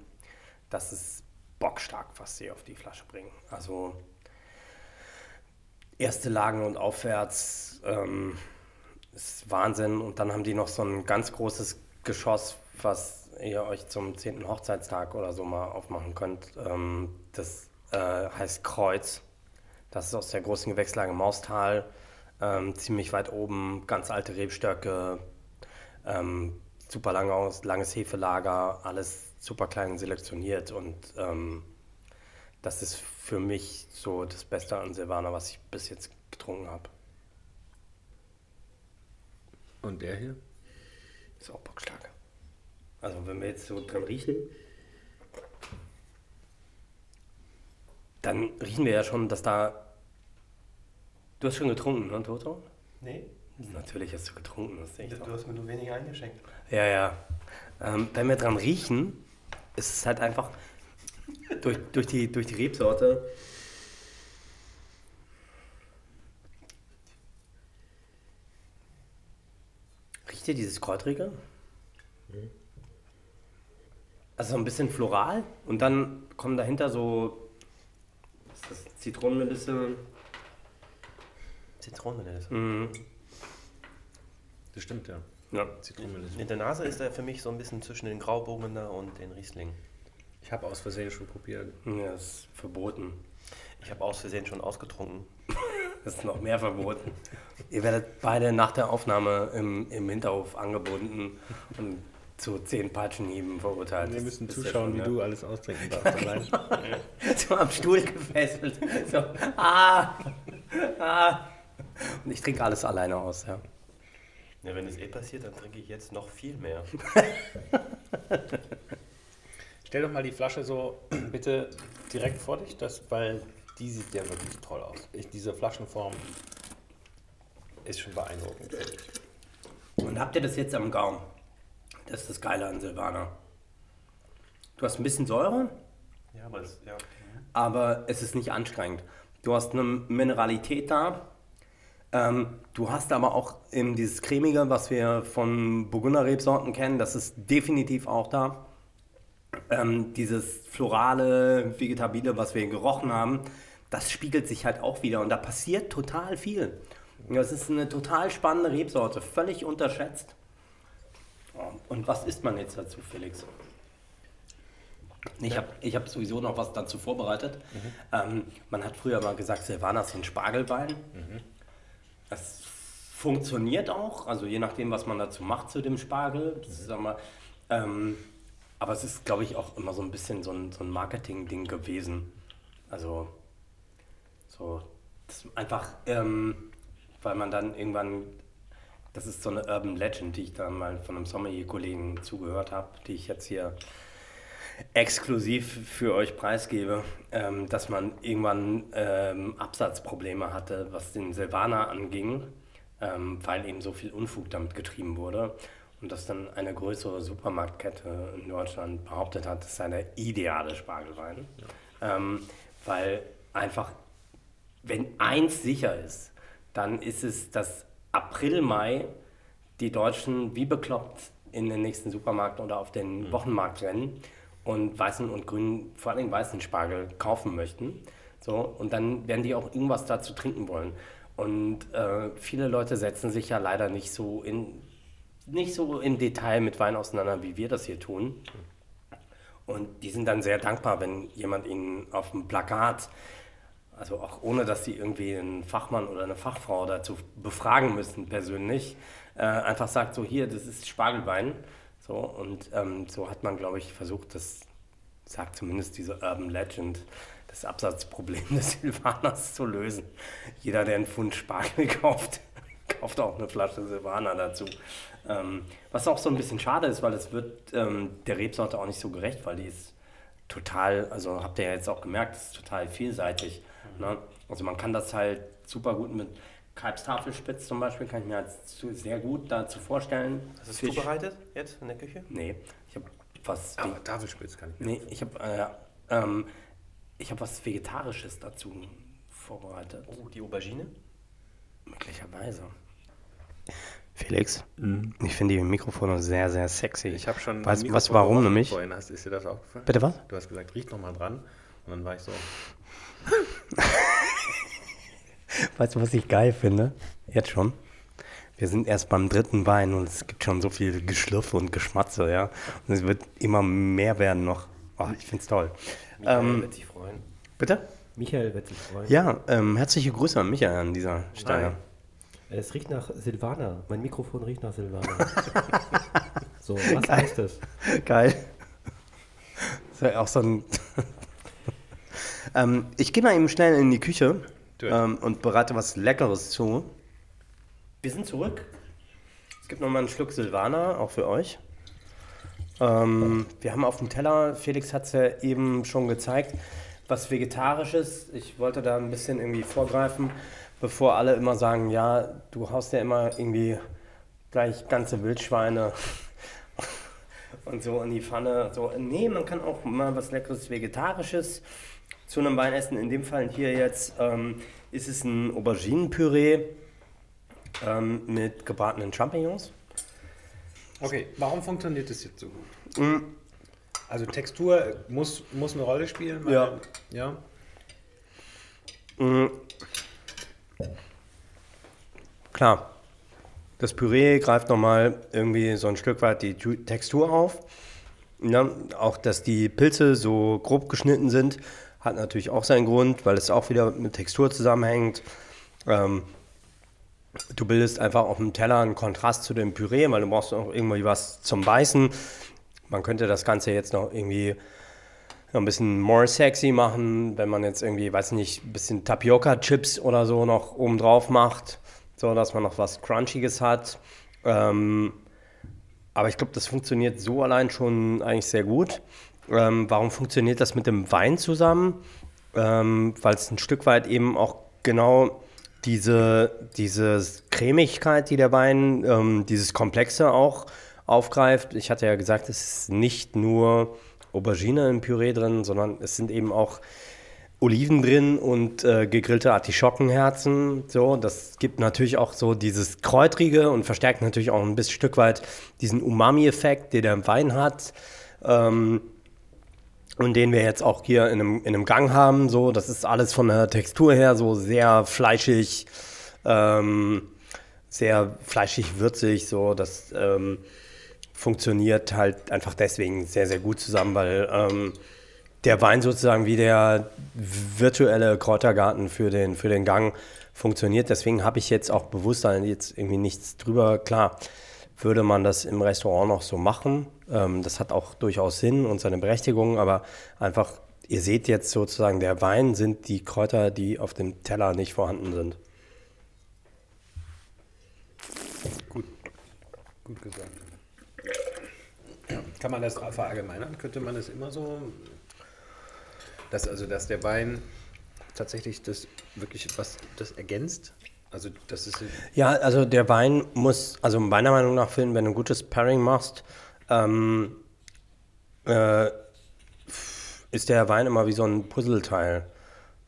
Das ist bockstark, was sie auf die Flasche bringen. Also erste Lagen und aufwärts ähm, ist Wahnsinn. Und dann haben die noch so ein ganz großes Geschoss, was ihr euch zum 10. Hochzeitstag oder so mal aufmachen könnt. Ähm, das äh, heißt Kreuz. Das ist aus der großen Gewächslage Maustal. Ähm, ziemlich weit oben, ganz alte Rebstöcke, ähm, super lange, langes Hefelager, alles super klein selektioniert und ähm, das ist für mich so das Beste an Silvaner, was ich bis jetzt getrunken habe. Und der hier? Ist auch bockstark. Also wenn wir jetzt so dran riechen, dann riechen wir ja schon, dass da... Du hast schon getrunken, ne, Toto? Nee. Natürlich hast du getrunken, das sehe ich Du, du hast mir nur wenig eingeschenkt. Ja, ja. Ähm, wenn wir dran riechen, ist es halt einfach durch, durch, die, durch die Rebsorte. Riecht ihr dieses Kräutrige? Also so ein bisschen floral und dann kommen dahinter so was ist das, Zitronenmelisse. Zitronenmelisse. Mhm. Das stimmt, ja. Ja. Zitronenmelisse. In der Nase ist er für mich so ein bisschen zwischen den Grauburgunder und den Riesling. Ich habe aus Versehen schon probiert. ja, ist verboten. Ich habe aus Versehen schon ausgetrunken. Das ist noch mehr verboten. Ihr werdet beide nach der Aufnahme im, im Hinterhof angebunden und zu zehn Peitschenhieben verurteilt. Wir müssen zuschauen, schon, wie ja. du alles austrinken darfst allein. So am Stuhl gefesselt. So, ah, ah. Und ich trinke alles alleine aus, ja. Ja, wenn es eh passiert, dann trinke ich jetzt noch viel mehr. Stell doch mal die Flasche so bitte direkt vor dich, das, weil die sieht ja wirklich toll aus. Ich, diese Flaschenform ist schon beeindruckend. finde ich. Und habt ihr das jetzt am Gaumen? Das ist das Geile an Silvaner. Du hast ein bisschen Säure, Ja, aber es, ja. aber es ist nicht anstrengend. Du hast eine Mineralität da. Ähm, du hast aber auch eben dieses Cremige, was wir von Burgunder-Rebsorten kennen, das ist definitiv auch da. Ähm, dieses florale, vegetabile, was wir gerochen haben, das spiegelt sich halt auch wieder und da passiert total viel. Das ist eine total spannende Rebsorte, völlig unterschätzt. Und was isst man jetzt dazu, Felix? Ich habe ich hab sowieso noch was dazu vorbereitet. Ähm, man hat früher mal gesagt, Silvaner ist ein Spargelwein. Das funktioniert auch, also je nachdem, was man dazu macht zu dem Spargel. Ist aber, ähm, aber es ist, glaube ich, auch immer so ein bisschen so ein, so ein Marketing-Ding gewesen. Also so einfach, ähm, weil man dann irgendwann, das ist so eine Urban Legend, die ich dann mal von einem Sommelier-Kollegen zugehört habe, die ich jetzt hier exklusiv für euch preisgebe, ähm, dass man irgendwann ähm, Absatzprobleme hatte, was den Silvaner anging, ähm, weil eben so viel Unfug damit getrieben wurde. Und dass dann eine größere Supermarktkette in Deutschland behauptet hat, das sei der ideale Spargelwein. Ähm, weil einfach, wenn eins sicher ist, dann ist es, dass April, Mai die Deutschen wie bekloppt in den nächsten Supermarkt oder auf den Wochenmarkt rennen und weißen und grünen, vor allem weißen Spargel kaufen möchten. So, und dann werden die auch irgendwas dazu trinken wollen. Und äh, viele Leute setzen sich ja leider nicht so in nicht so im Detail mit Wein auseinander, wie wir das hier tun. Und die sind dann sehr dankbar, wenn jemand ihnen auf dem Plakat also auch ohne, dass sie irgendwie einen Fachmann oder eine Fachfrau dazu befragen müssen persönlich, äh, einfach sagt, so hier, das ist Spargelwein. So, und ähm, so hat man, glaube ich, versucht, das sagt zumindest diese Urban Legend, das Absatzproblem des Silvaners zu lösen. Jeder, der einen Pfund Spargel kauft, kauft auch eine Flasche Silvaner dazu. Ähm, was auch so ein bisschen schade ist, weil es wird ähm, der Rebsorte auch nicht so gerecht, weil die ist total, also habt ihr ja jetzt auch gemerkt, ist total vielseitig. Ne? Also man kann das halt super gut mit Kalbstafelspitz zum Beispiel, kann ich mir als sehr gut dazu vorstellen. Hast du es zubereitet jetzt in der Küche? Nee, ich habe was. Aber Tafelspitz kann ich mir Nee, ich habe äh, ähm, hab was Vegetarisches dazu vorbereitet. Oh, die Aubergine? Möglicherweise. Felix, mhm. ich finde die Mikrofone sehr, sehr sexy. Ich habe schon. Weißt du, was, warum nämlich? Vorhin hast, ist dir das aufgefallen? Bitte was? Du hast gesagt, riech noch mal dran. Und dann war ich so. weißt du, was ich geil finde? Jetzt schon. Wir sind erst beim dritten Wein und es gibt schon so viel Geschlürfe und Geschmatze, ja. Und es wird immer mehr werden noch. Oh, ich finde es toll. Michael ähm, wird sich freuen. Bitte? Michael wird sich freuen. Ja, ähm, herzliche Grüße an Michael an dieser Stelle. Nein. Es riecht nach Silvana. Mein Mikrofon riecht nach Silvana. so, was Geil. heißt das? Geil. Das ist ja auch so ein. ähm, ich gehe mal eben schnell in die Küche ähm, und bereite was Leckeres zu. Wir sind zurück. Es gibt nochmal einen Schluck Silvana, auch für euch. Ähm, wir haben auf dem Teller, Felix hat es ja eben schon gezeigt, was Vegetarisches. Ich wollte da ein bisschen irgendwie vorgreifen bevor alle immer sagen, ja, du haust ja immer irgendwie gleich ganze Wildschweine und so in die Pfanne. So, nee, man kann auch mal was Leckeres Vegetarisches zu einem Wein essen. In dem Fall hier jetzt ähm, ist es ein Auberginenpüree ähm, mit gebratenen Champignons. Okay, warum funktioniert das jetzt so gut? Mm. Also Textur muss, muss eine Rolle spielen? Ja. ja. Mm. Klar, das Püree greift nochmal irgendwie so ein Stück weit die Textur auf. Ja, auch, dass die Pilze so grob geschnitten sind, hat natürlich auch seinen Grund, weil es auch wieder mit Textur zusammenhängt. Ähm, du bildest einfach auf dem Teller einen Kontrast zu dem Püree, weil du brauchst auch irgendwie was zum Beißen. Man könnte das Ganze jetzt noch irgendwie noch ein bisschen more sexy machen, wenn man jetzt irgendwie, weiß nicht, ein bisschen Tapioca-Chips oder so noch oben drauf macht so dass man noch was Crunchiges hat. Ähm, aber ich glaube, das funktioniert so allein schon eigentlich sehr gut. Ähm, warum funktioniert das mit dem Wein zusammen? Ähm, Weil es ein Stück weit eben auch genau diese, diese Cremigkeit, die der Wein, ähm, dieses Komplexe auch aufgreift. Ich hatte ja gesagt, es ist nicht nur Aubergine im Püree drin, sondern es sind eben auch Oliven drin und äh, gegrillte Artischockenherzen. So, das gibt natürlich auch so dieses Kräutrige und verstärkt natürlich auch ein bisschen Stück weit diesen Umami-Effekt, den der Wein hat. Ähm, und den wir jetzt auch hier in einem, in einem Gang haben. So, das ist alles von der Textur her so sehr fleischig, ähm, sehr fleischig, würzig. So, das ähm, funktioniert halt einfach deswegen sehr, sehr gut zusammen, weil ähm, der Wein sozusagen wie der virtuelle Kräutergarten für den, für den Gang funktioniert. Deswegen habe ich jetzt auch bewusst jetzt irgendwie nichts drüber. Klar, würde man das im Restaurant noch so machen. Ähm, das hat auch durchaus Sinn und seine Berechtigung, aber einfach, ihr seht jetzt sozusagen, der Wein sind die Kräuter, die auf dem Teller nicht vorhanden sind. Gut, gut gesagt. Kann man das verallgemeinern? Könnte man es immer so dass also dass der Wein tatsächlich das wirklich was das ergänzt. Also das ist ja, also der Wein muss, also meiner Meinung nach, Finn, wenn du ein gutes Pairing machst, ähm, äh, ist der Wein immer wie so ein Puzzleteil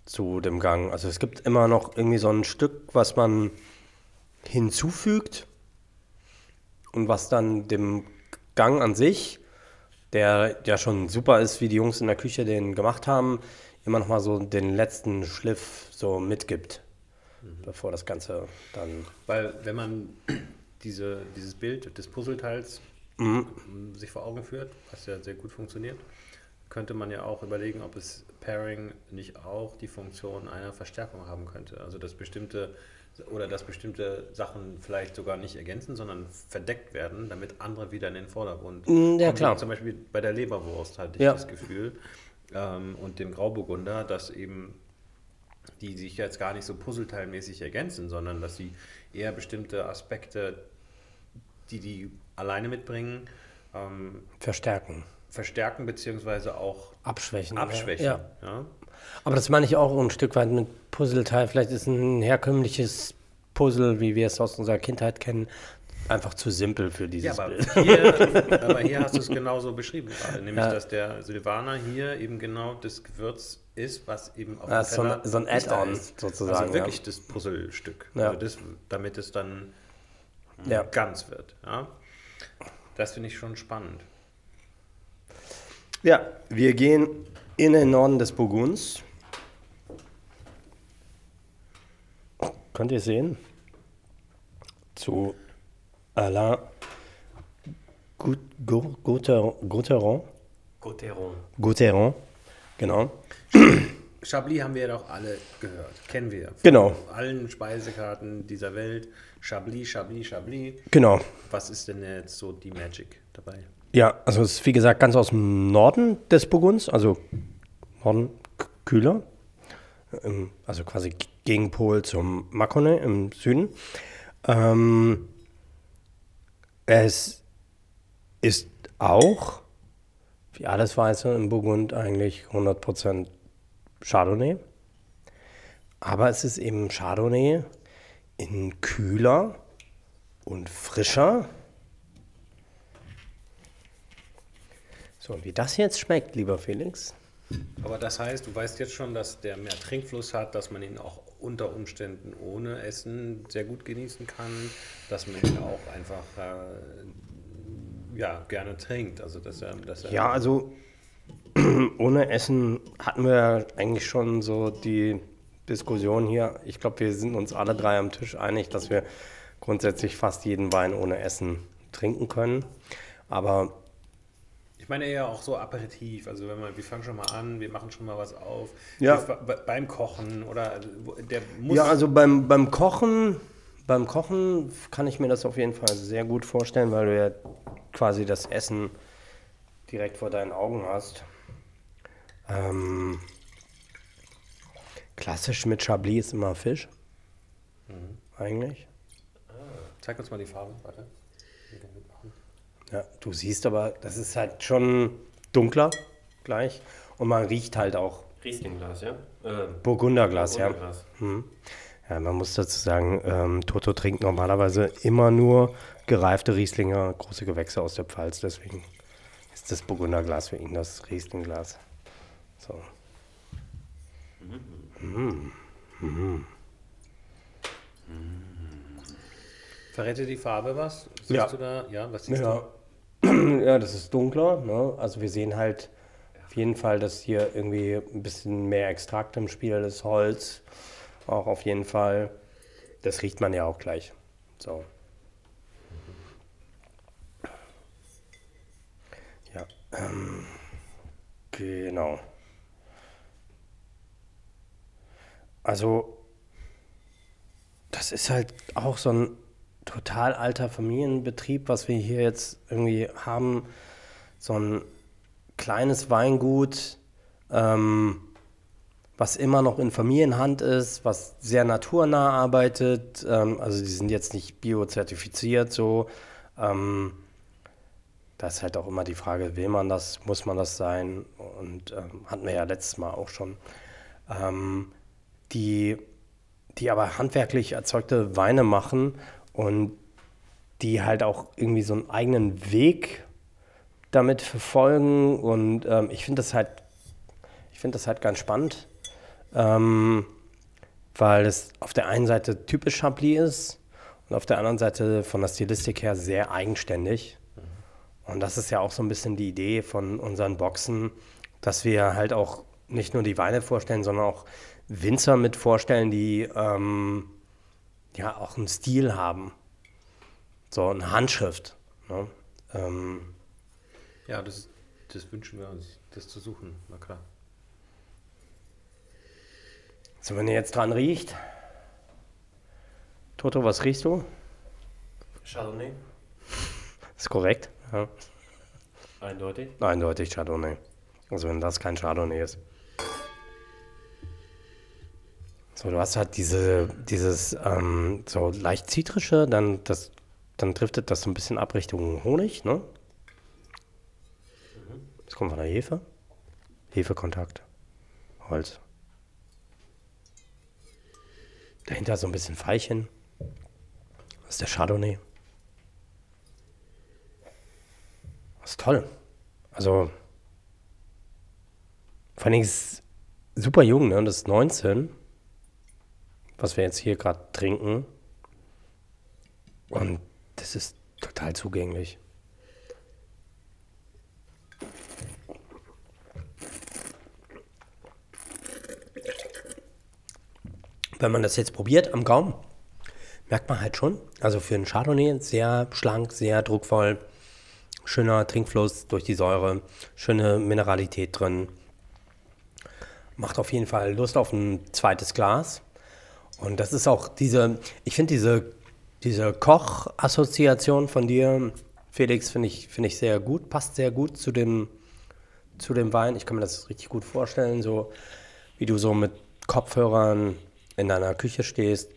zu dem Gang. Also es gibt immer noch irgendwie so ein Stück, was man hinzufügt und was dann dem Gang an sich der ja schon super ist, wie die Jungs in der Küche den gemacht haben, immer noch mal so den letzten Schliff so mitgibt, mhm. bevor das Ganze dann. Weil wenn man diese, dieses Bild des Puzzleteils mhm. sich vor Augen führt, was ja sehr gut funktioniert, könnte man ja auch überlegen, ob es Pairing nicht auch die Funktion einer Verstärkung haben könnte. Also dass bestimmte oder dass bestimmte Sachen vielleicht sogar nicht ergänzen, sondern verdeckt werden, damit andere wieder in den Vordergrund mm, ja, klar. Zum Beispiel bei der Leberwurst hatte ich ja. das Gefühl ähm, und dem Grauburgunder, dass eben die sich jetzt gar nicht so puzzleteilmäßig ergänzen, sondern dass sie eher bestimmte Aspekte, die die alleine mitbringen, ähm, verstärken. Verstärken beziehungsweise auch abschwächen. Abschwächen. Ja. ja. Aber das meine ich auch ein Stück weit mit Puzzleteil. Vielleicht ist ein herkömmliches Puzzle, wie wir es aus unserer Kindheit kennen, einfach zu simpel für dieses ja, aber Bild. Hier, aber hier hast du es genauso beschrieben gerade, nämlich ja. dass der Silvaner hier eben genau das Gewürz ist, was eben auf ja, so, ein, so ein Add-on sozusagen. Also wirklich ja. das Puzzlestück, ja. also das, damit es dann ganz wird. Ja? Das finde ich schon spannend. Ja, wir gehen in den Norden des Burgunds. Könnt ihr sehen? Zu Alain Gautheron. Gautheron. genau. Chablis haben wir ja doch alle gehört, kennen wir. Von genau. allen Speisekarten dieser Welt. Chablis, Chablis, Chablis. Genau. Was ist denn jetzt so die Magic dabei? Ja, also es ist wie gesagt ganz aus dem Norden des Burgunds, also Norden kühler, also quasi Gegenpol zum Mâconnais im Süden. Ähm, es ist auch, wie alles Weiße im Burgund, eigentlich 100% Chardonnay. Aber es ist eben Chardonnay in kühler und frischer So, und wie das jetzt schmeckt, lieber Felix. Aber das heißt, du weißt jetzt schon, dass der mehr Trinkfluss hat, dass man ihn auch unter Umständen ohne Essen sehr gut genießen kann, dass man ihn auch einfach äh, ja, gerne trinkt. Also dass er, dass er ja, also ohne Essen hatten wir eigentlich schon so die Diskussion hier. Ich glaube, wir sind uns alle drei am Tisch einig, dass wir grundsätzlich fast jeden Wein ohne Essen trinken können. Aber ich meine eher auch so Aperitif, also wenn man, wir fangen schon mal an, wir machen schon mal was auf. Ja. Wir, beim Kochen oder der muss. Ja, also beim, beim Kochen, beim Kochen kann ich mir das auf jeden Fall sehr gut vorstellen, weil du ja quasi das Essen direkt vor deinen Augen hast. Ähm, klassisch mit Chablis ist immer Fisch. Mhm. Eigentlich. Ah. Zeig uns mal die Farbe, warte. Ja, du siehst aber, das ist halt schon dunkler gleich und man riecht halt auch. Rieslingglas, ja? Äh, Burgunderglas, Burgunderglas, ja. Hm. Ja, man muss dazu sagen, ähm, Toto trinkt normalerweise immer nur gereifte Rieslinger, große Gewächse aus der Pfalz, deswegen ist das Burgunderglas für ihn das Rieslingglas. So. Mhm. Mhm. Verrät dir die Farbe was? Siehst ja. du da? Ja, was siehst ja. du? ja, das ist dunkler. Ne? Also wir sehen halt auf jeden Fall, dass hier irgendwie ein bisschen mehr Extrakt im Spiel ist, Holz auch auf jeden Fall. Das riecht man ja auch gleich. So. Ja, ähm, genau. Also, das ist halt auch so ein total alter Familienbetrieb, was wir hier jetzt irgendwie haben. So ein kleines Weingut, ähm, was immer noch in Familienhand ist, was sehr naturnah arbeitet. Ähm, also die sind jetzt nicht biozertifiziert so. Ähm, da ist halt auch immer die Frage, will man das, muss man das sein? Und ähm, hatten wir ja letztes Mal auch schon. Ähm, die, die aber handwerklich erzeugte Weine machen und die halt auch irgendwie so einen eigenen Weg damit verfolgen und ähm, ich finde das halt, ich finde das halt ganz spannend, ähm, weil es auf der einen Seite typisch Chablis ist und auf der anderen Seite von der Stilistik her sehr eigenständig. Und das ist ja auch so ein bisschen die Idee von unseren Boxen, dass wir halt auch nicht nur die Weine vorstellen, sondern auch Winzer mit vorstellen, die ähm, ja auch einen Stil haben. So eine Handschrift. Ne? Ähm, ja, das das wünschen wir uns, das zu suchen, na klar. So, wenn ihr jetzt dran riecht. Toto, was riechst du? Chardonnay, Ist korrekt. Ja. eindeutig. Eindeutig Chardonnay. Also wenn das kein Chardonnay ist. So, du hast halt diese, dieses ähm, so leicht zitrische, dann, das, dann driftet das so ein bisschen ab Richtung Honig, ne? Das kommt von der Hefe. Hefekontakt. Holz. Dahinter so ein bisschen Veilchen. Das ist der Chardonnay. Das ist toll. Also, vor Dingen ist super jung, ne? Das ist 19, was wir jetzt hier gerade trinken. Und das ist total zugänglich. Wenn man das jetzt probiert am Gaumen, merkt man halt schon, also für einen Chardonnay sehr schlank, sehr druckvoll, schöner Trinkfluss durch die Säure, schöne Mineralität drin. Macht auf jeden Fall Lust auf ein zweites Glas. Und das ist auch diese, ich finde diese, diese Koch-Assoziation von dir, Felix, finde ich, finde ich sehr gut, passt sehr gut zu dem, zu dem Wein. Ich kann mir das richtig gut vorstellen, so wie du so mit Kopfhörern in deiner Küche stehst,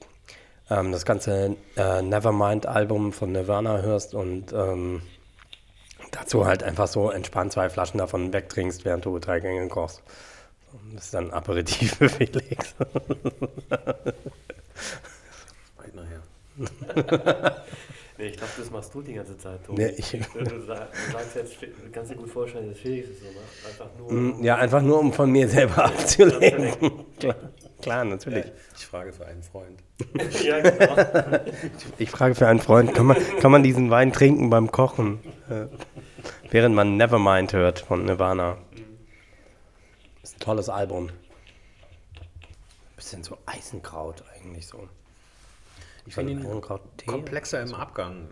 ähm, das ganze äh, Nevermind-Album von Nirvana hörst und ähm, dazu halt einfach so entspannt zwei Flaschen davon wegtrinkst, während du drei Gänge kochst. Das ist dann Aperitif für Felix. Weit nachher. Nee, ich glaube, das machst du die ganze Zeit, Tobi. Nee, ich- du, du sa- du sagst jetzt, du kannst dir gut vorstellen, dass Felix es so macht. Einfach nur. Mm, Ja, einfach nur, um von mir selber abzulenken. klar, klar, natürlich. Ich frage für einen Freund. ja, genau. Ich frage für einen Freund, kann man, kann man diesen Wein trinken beim Kochen? Äh, während man Nevermind hört von Nirvana. Tolles Album. Bisschen so Eisenkraut eigentlich so. Ich finde ihn komplexer im Abgang.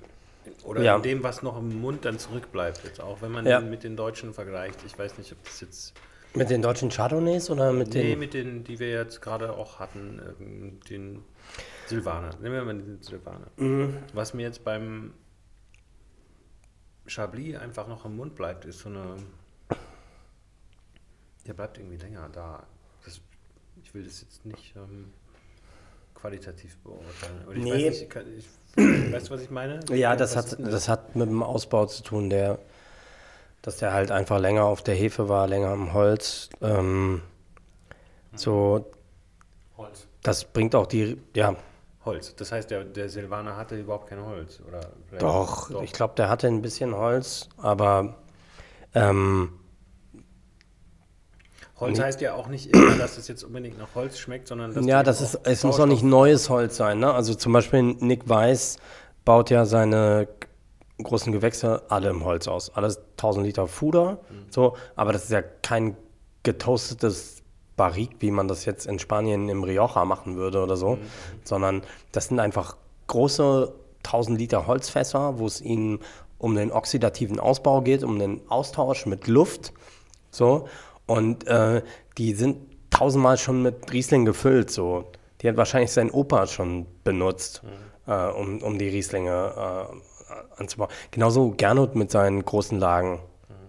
Oder Ja. in dem, was noch im Mund dann zurückbleibt. Jetzt auch wenn man Ja. ihn mit den Deutschen vergleicht. Ich weiß nicht, ob das jetzt. Mit den deutschen Chardonnays oder mit Nee, den... mit den, die wir jetzt gerade auch hatten, ähm, den Silvaner. Nehmen wir mal den Silvaner. Mhm. Was mir jetzt beim Chablis einfach noch im Mund bleibt, ist so eine. Der bleibt irgendwie länger da. Das, ich will das jetzt nicht ähm, qualitativ beurteilen. Aber ich Nee. weiß nicht, ich ich, weißt du, was ich meine? Ja, das hat, das hat mit dem Ausbau zu tun, der, dass der halt einfach länger auf der Hefe war, länger am Holz. Ähm, so, Holz. das bringt auch die, ja, Holz. Das heißt, der, der Silvaner hatte überhaupt kein Holz, oder? vielleicht- doch, ich glaube, der hatte ein bisschen Holz, aber ähm, Holz heißt ja auch nicht immer, dass es jetzt unbedingt nach Holz schmeckt, sondern dass ja, das ist, es muss auch nicht neues Holz sein. Ne? Also zum Beispiel Nick Weiß baut ja seine großen Gewächse alle im Holz aus. Alles 1000 Liter Fuder, so, aber das ist ja kein getoastetes Barrique, wie man das jetzt in Spanien im Rioja machen würde oder so, sondern das sind einfach große 1000 Liter Holzfässer, wo es ihnen um den oxidativen Ausbau geht, um den Austausch mit Luft, so, und äh, die sind tausendmal schon mit Riesling gefüllt, so. Die hat wahrscheinlich sein Opa schon benutzt, äh, um, um die Rieslinge äh, anzubauen. Genauso Gernot mit seinen großen Lagen,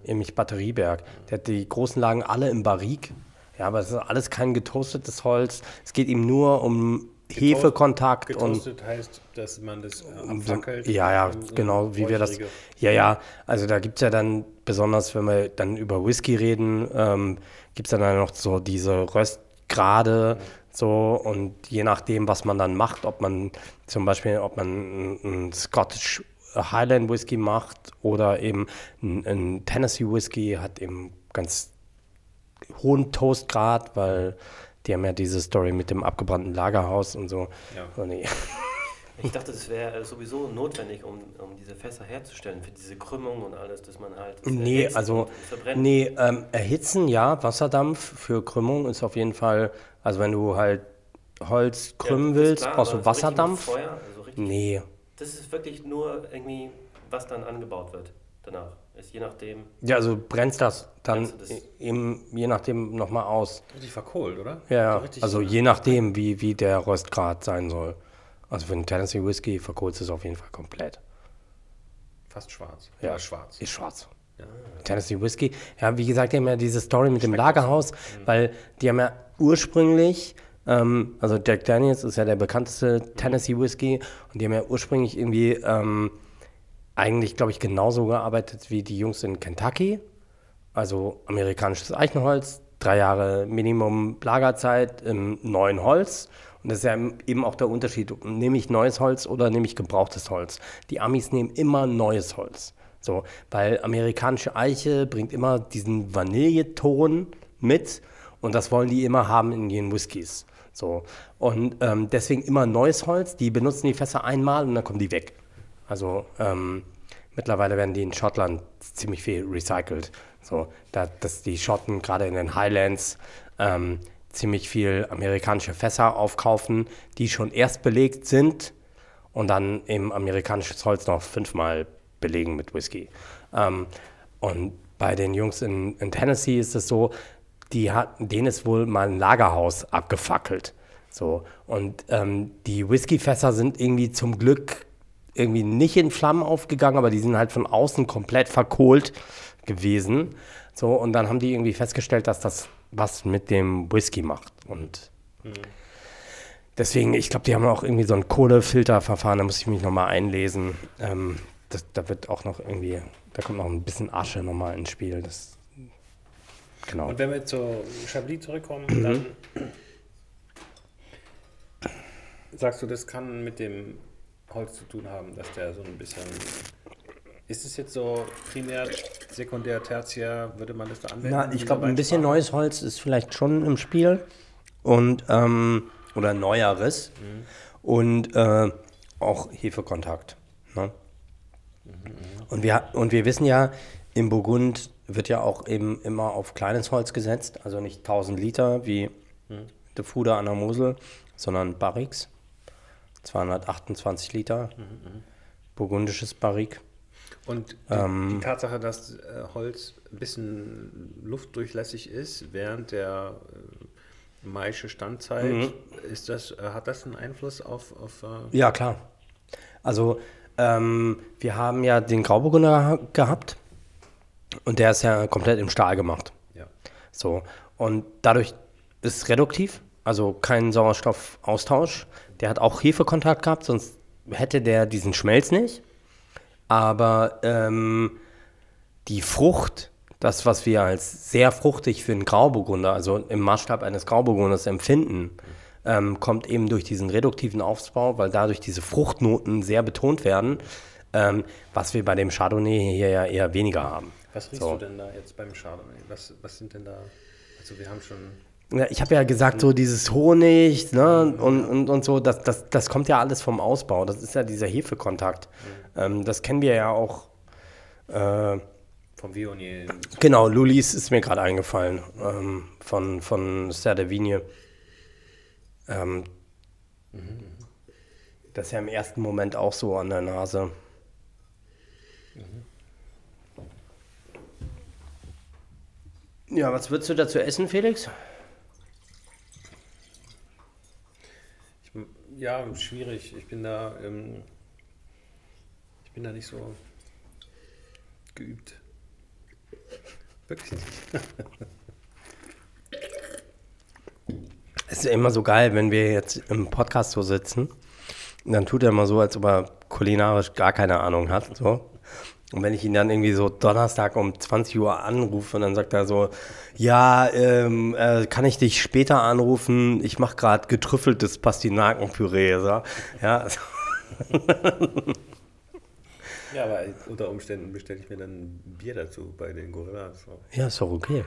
nämlich Batterieberg. Der hat die großen Lagen alle im Barrique. Ja, aber es ist alles kein getoastetes Holz. Es geht ihm nur um Hefekontakt und heißt, dass man das äh, abfackelt. ja, ja, genau, wie wir das. Ja, ja, also da gibt es ja dann, besonders wenn wir dann über Whisky reden, ähm, gibt es dann noch so diese Röstgrade, so und je nachdem, was man dann macht, ob man zum Beispiel, ob man einen Scottish Highland Whisky macht oder eben ein Tennessee Whisky, hat eben ganz hohen Toastgrad, weil die haben ja diese Story mit dem abgebrannten Lagerhaus und so. Ja. So, nee. Ich dachte, das wäre äh, sowieso notwendig, um, um diese Fässer herzustellen, für diese Krümmung und alles, dass man halt. das Nee, erhitzt also, nee, ähm, erhitzen, ja, Wasserdampf für Krümmung ist auf jeden Fall, also wenn du halt Holz krümmen Ja, willst, klar, brauchst du Wasserdampf. Feuer, also richtig, Nee, Das ist wirklich nur irgendwie, was dann angebaut wird. danach. Ist je nachdem. Ja, also brennst das dann Brennst das- eben je nachdem nochmal aus. Richtig verkohlt, oder? Ja. So richtig- also je nachdem, wie, wie der Röstgrad sein soll. Also für einen Tennessee Whiskey verkohlst du es auf jeden Fall komplett. Fast schwarz. Ja, Oder schwarz. Ist schwarz. Ja. Tennessee Whiskey. Ja, wie gesagt, die haben ja diese Story mit dem Lagerhaus, weil die haben ja ursprünglich, ähm, also Jack Daniels ist ja der bekannteste Tennessee Whiskey und die haben ja ursprünglich irgendwie ähm, eigentlich, glaube ich, genauso gearbeitet wie die Jungs in Kentucky. Also amerikanisches Eichenholz, drei Jahre Minimum Lagerzeit im neuen Holz. Und das ist ja eben auch der Unterschied. Nehme ich neues Holz oder nehme ich gebrauchtes Holz? Die Amis nehmen immer neues Holz. So, weil amerikanische Eiche bringt immer diesen Vanilleton mit und das wollen die immer haben in ihren Whiskys. So. Und ähm, deswegen immer neues Holz. Die benutzen die Fässer einmal und dann kommen die weg. Also ähm, mittlerweile werden die in Schottland ziemlich viel recycelt. So, da, dass die Schotten gerade in den Highlands ähm, ziemlich viel amerikanische Fässer aufkaufen, die schon erst belegt sind und dann eben amerikanisches Holz noch fünfmal belegen mit Whisky. Ähm, und bei den Jungs in, in Tennessee ist es so, die hat, denen ist wohl mal ein Lagerhaus abgefackelt. So, und ähm, die Whiskyfässer sind irgendwie zum Glück irgendwie nicht in Flammen aufgegangen, aber die sind halt von außen komplett verkohlt gewesen. So, und dann haben die irgendwie festgestellt, dass das was mit dem Whisky macht. Und deswegen, ich glaube, die haben auch irgendwie so ein Kohlefilterverfahren, da muss ich mich nochmal einlesen. Ähm, das, da wird auch noch irgendwie, da kommt noch ein bisschen Asche nochmal ins Spiel. Das, genau. Und wenn wir zu Chablis zurückkommen, Mhm. dann sagst du, das kann mit dem Holz zu tun haben, dass der so ein bisschen. Ist es jetzt so primär, sekundär, tertiär, würde man das da anwenden? Na, ich glaube, ein bisschen neues Holz ist vielleicht schon im Spiel. Und, ähm, oder neueres. Und äh, auch Hefekontakt. Ne? Und, wir, und wir wissen ja, im Burgund wird ja auch eben immer auf kleines Holz gesetzt. Also nicht 1000 Liter wie der Fuder an der Mosel, sondern Barriques. 228 Liter. Burgundisches Barrique. Und die, Ähm. die Tatsache, dass äh, Holz ein bisschen luftdurchlässig ist während der äh, Maische Standzeit, Mhm. ist das, äh, hat das einen Einfluss auf, auf äh, Ja, klar. Also, ähm, wir haben ja den Grauburgunder geha- gehabt und der ist ja komplett im Stahl gemacht. ja. So. Und dadurch ist es reduktiv, also kein Sauerstoffaustausch. Der hat auch Hefekontakt gehabt, sonst hätte der diesen Schmelz nicht. Aber ähm, die Frucht, das, was wir als sehr fruchtig für einen Grauburgunder, also im Maßstab eines Grauburgunders empfinden, ähm, kommt eben durch diesen reduktiven Aufbau, weil dadurch diese Fruchtnoten sehr betont werden, ähm, was wir bei dem Chardonnay hier ja eher weniger haben. Was riechst So. du denn da jetzt beim Chardonnay? Was, was sind denn da, also wir haben schon, ich habe ja gesagt, so dieses Honig ne, und, und, und so, das, das, das kommt ja alles vom Ausbau. Das ist ja dieser Hefekontakt. Ähm, das kennen wir ja auch. Äh, vom Viognier, genau, Lulis ist mir gerade eingefallen ähm, von, von Serre Vigne. Ähm, Das ist ja im ersten Moment auch so an der Nase. Ja, was würdest du dazu essen, Felix? ich, ja, schwierig, ich bin da, ähm, ich bin da nicht so geübt. Wirklich nicht. Es ist ja immer so geil, wenn wir jetzt im Podcast so sitzen. Dann tut er immer so, als ob er kulinarisch gar keine Ahnung hat. So. Und wenn ich ihn dann irgendwie so Donnerstag um 20 Uhr anrufe und dann sagt er so, ja, ähm, äh, kann ich dich später anrufen? Ich mache gerade getrüffeltes Pastinakenpüree. So. Ja, Ja, aber unter Umständen bestelle ich mir dann ein Bier dazu bei den Gorillas. So. ja, ist doch okay.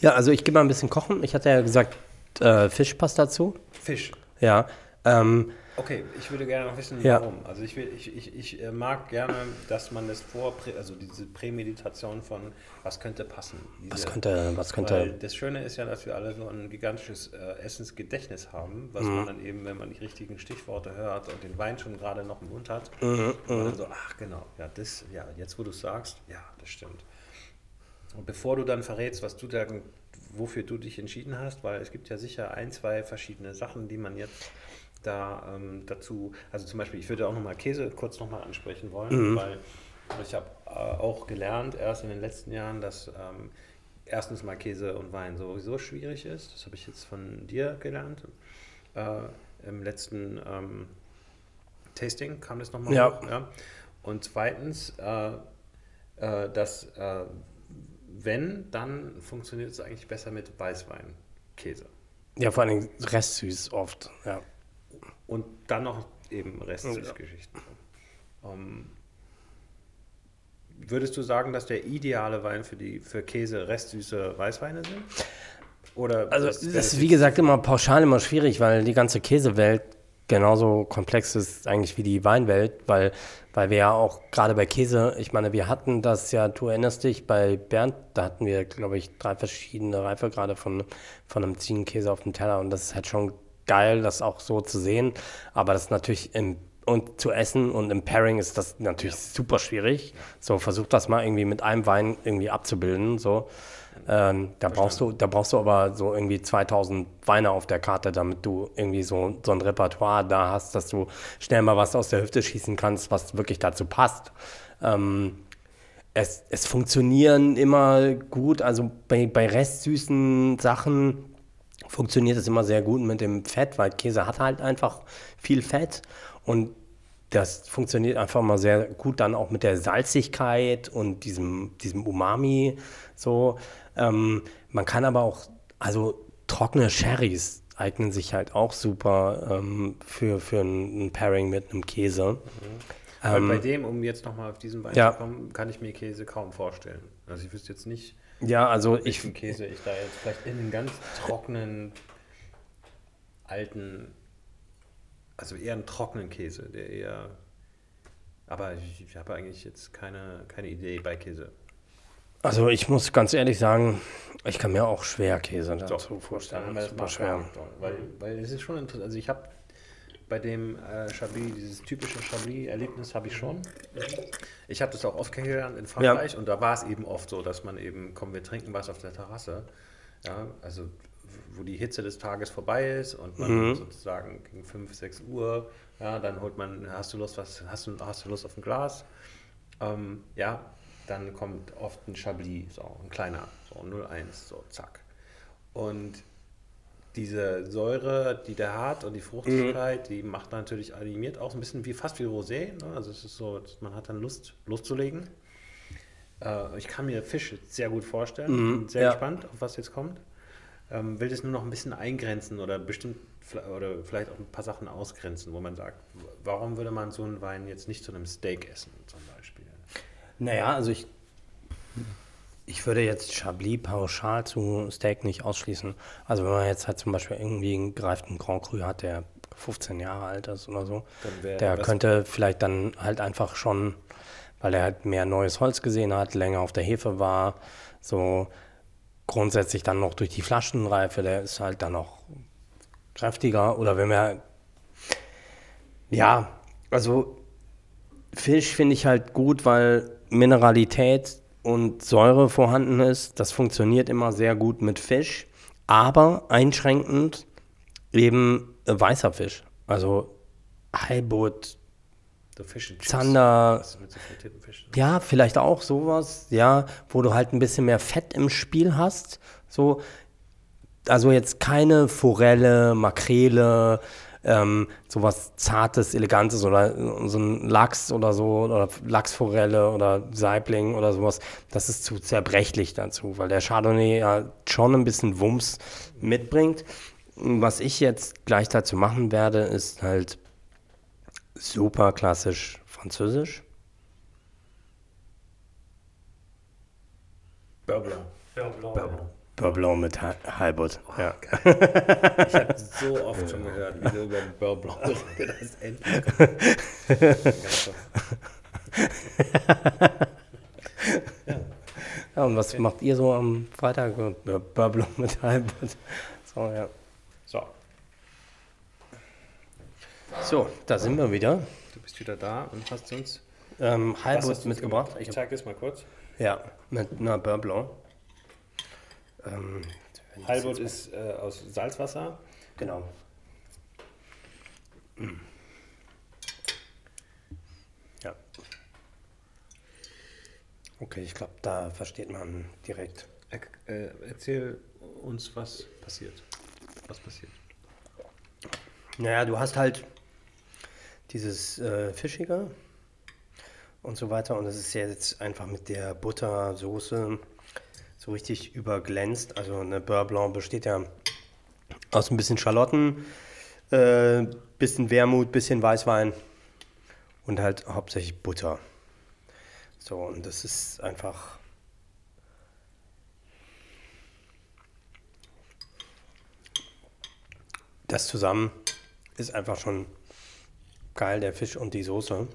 Ja, also ich gehe mal ein bisschen kochen. Ich hatte ja gesagt, äh, Fisch passt dazu. Fisch. Ja, ähm, Okay, ich würde gerne noch wissen, Ja. warum. Also ich, will, ich, ich, ich äh, mag gerne, dass man das vor, also diese Prämeditation von, was könnte passen. Diese, Was könnte, was Weil könnte. das Schöne ist ja, dass wir alle so ein gigantisches äh, Essensgedächtnis haben, was Mhm. man dann eben, wenn man die richtigen Stichworte hört und den Wein schon gerade noch im Mund hat, Mhm, dann so, ach genau, ja, das, ja, jetzt wo du es sagst, ja, das stimmt. Und bevor du dann verrätst, was du da, wofür du dich entschieden hast, weil es gibt ja sicher ein, zwei verschiedene Sachen, die man jetzt da ähm, dazu, also zum Beispiel, ich würde auch nochmal Käse kurz nochmal ansprechen wollen, weil ich habe äh, auch gelernt, erst in den letzten Jahren, dass ähm, erstens mal Käse und Wein sowieso schwierig ist. Das habe ich jetzt von dir gelernt. Äh, Im letzten ähm, Tasting kam das nochmal Ja. hoch. Ja. Und zweitens, äh, äh, dass äh, wenn, dann funktioniert es eigentlich besser mit Weißweinkäse. Ja, vor allem restsüß oft. Ja. Und dann noch eben Restsüßgeschichten. Ähm, würdest du sagen, dass der ideale Wein für, die, für Käse restsüße Weißweine sind? Oder Also das- ist wie gesagt immer pauschal immer schwierig, weil die ganze Käsewelt genauso komplex ist eigentlich wie die Weinwelt, weil, weil wir ja auch gerade bei Käse, ich meine, wir hatten das ja, du erinnerst dich, bei Bernd, da hatten wir, glaube ich, drei verschiedene Reifegrade von, von einem Ziegenkäse auf dem Teller und das ist halt schon geil, das auch so zu sehen, aber das ist natürlich im und zu essen und im Pairing ist das natürlich super schwierig. So, versuch das mal irgendwie mit einem Wein irgendwie abzubilden. So. Ähm, da, brauchst du, da brauchst du aber so irgendwie 2000 Weine auf der Karte, damit du irgendwie so, so ein Repertoire da hast, dass du schnell mal was aus der Hüfte schießen kannst, was wirklich dazu passt. Ähm, es, es funktionieren immer gut, also bei, bei restsüßen Sachen funktioniert es immer sehr gut mit dem Fett, weil Käse hat halt einfach viel Fett und das funktioniert einfach mal sehr gut dann auch mit der Salzigkeit und diesem, diesem Umami so. Ähm, man kann aber auch, also trockene Sherrys eignen sich halt auch super ähm, für, für ein, ein Pairing mit einem Käse. Weil bei dem, um jetzt nochmal auf diesen Wein Ja. zu kommen, kann ich mir Käse kaum vorstellen. Also ich wüsste jetzt nicht, Ja, also ich, Käse ich da jetzt vielleicht in einen ganz trockenen, alten, also eher einen trockenen Käse, der eher, aber ich, ich habe eigentlich jetzt keine, keine Idee bei Käse. also ich muss ganz ehrlich sagen, ich kann mir auch schwer Käse dazu haben vorstellen. das Super schwer. Weil, weil es ist schon interessant. Also ich habe bei dem äh, Chablis, dieses typische Chablis-Erlebnis habe ich schon. Ich habe das auch oft kennengelernt in Frankreich und da war es eben oft so, dass man eben, komm, wir trinken was auf der Terrasse. Ja, also wo die Hitze des Tages vorbei ist und man sozusagen gegen 5, 6 Uhr, ja, dann holt man, hast du Lust, was, hast du, hast du Lust auf ein Glas? Ähm, ja, dann kommt oft ein Chablis, so ein kleiner, so 0,1, so zack. Und diese Säure, die der hat und die Fruchtigkeit, die macht natürlich animiert auch ein bisschen wie fast wie Rosé. Ne? Also es ist so, man hat dann Lust loszulegen. Äh, ich kann mir Fisch sehr gut vorstellen. Bin sehr ja. gespannt, auf was jetzt kommt. Ähm, will das nur noch ein bisschen eingrenzen oder bestimmt oder vielleicht auch ein paar Sachen ausgrenzen, wo man sagt, warum würde man so einen Wein jetzt nicht zu einem Steak essen zum Beispiel? Naja, also ich, ich würde jetzt Chablis pauschal zu Steak nicht ausschließen. Also wenn man jetzt halt zum Beispiel irgendwie einen gereiften Grand Cru hat, der 15 Jahre alt ist oder so, der könnte vielleicht dann halt einfach schon, weil er halt mehr neues Holz gesehen hat, länger auf der Hefe war, so grundsätzlich dann noch durch die Flaschenreife, der ist halt dann noch kräftiger. Oder wenn wir, ja, also Fisch finde ich halt gut, weil Mineralität und Säure vorhanden ist. Das funktioniert immer sehr gut mit Fisch, aber einschränkend eben weißer Fisch. Also Halbut. Zander, ja, vielleicht auch sowas, ja, wo du halt ein bisschen mehr Fett im Spiel hast. So, also jetzt keine Forelle, Makrele, ähm, sowas Zartes, Elegantes oder so ein Lachs oder so, oder Lachsforelle oder Saibling oder sowas. Das ist zu zerbrechlich dazu, weil der Chardonnay ja schon ein bisschen Wumms mitbringt. Was ich jetzt gleich dazu machen werde, ist halt super klassisch französisch. Beurre Blanc. Beurre Blanc, Beurre. Blanc. Beurre Blanc mit Halbut. Oh, ja. Ich habe so oft schon gehört, wie du über Beurre Blanc redest. Endlich. Toll. ja. Und was macht ihr so am Freitag? Ja, Beurre Blanc mit Halbut. So, ja. So, So, da sind wir wieder. du bist wieder da und hast uns Ähm, Halbut mitgebracht. Ich zeige es mal kurz. ja, mit einer Beurre Blanc. Ähm, das jetzt- ist äh, aus Salzwasser. Genau. Mm. Ja. Okay, ich glaube, da versteht man direkt. Er, äh, erzähl uns, was passiert. Was passiert? Naja, du hast halt dieses äh, Fischige und so weiter und es ist ja jetzt einfach mit der Buttersoße so richtig überglänzt. Also eine Beurre Blanc besteht ja aus ein bisschen Schalotten, äh, bisschen Wermut, bisschen Weißwein und halt hauptsächlich Butter. So, und das ist einfach. Das zusammen ist einfach schon geil, der Fisch und die Soße.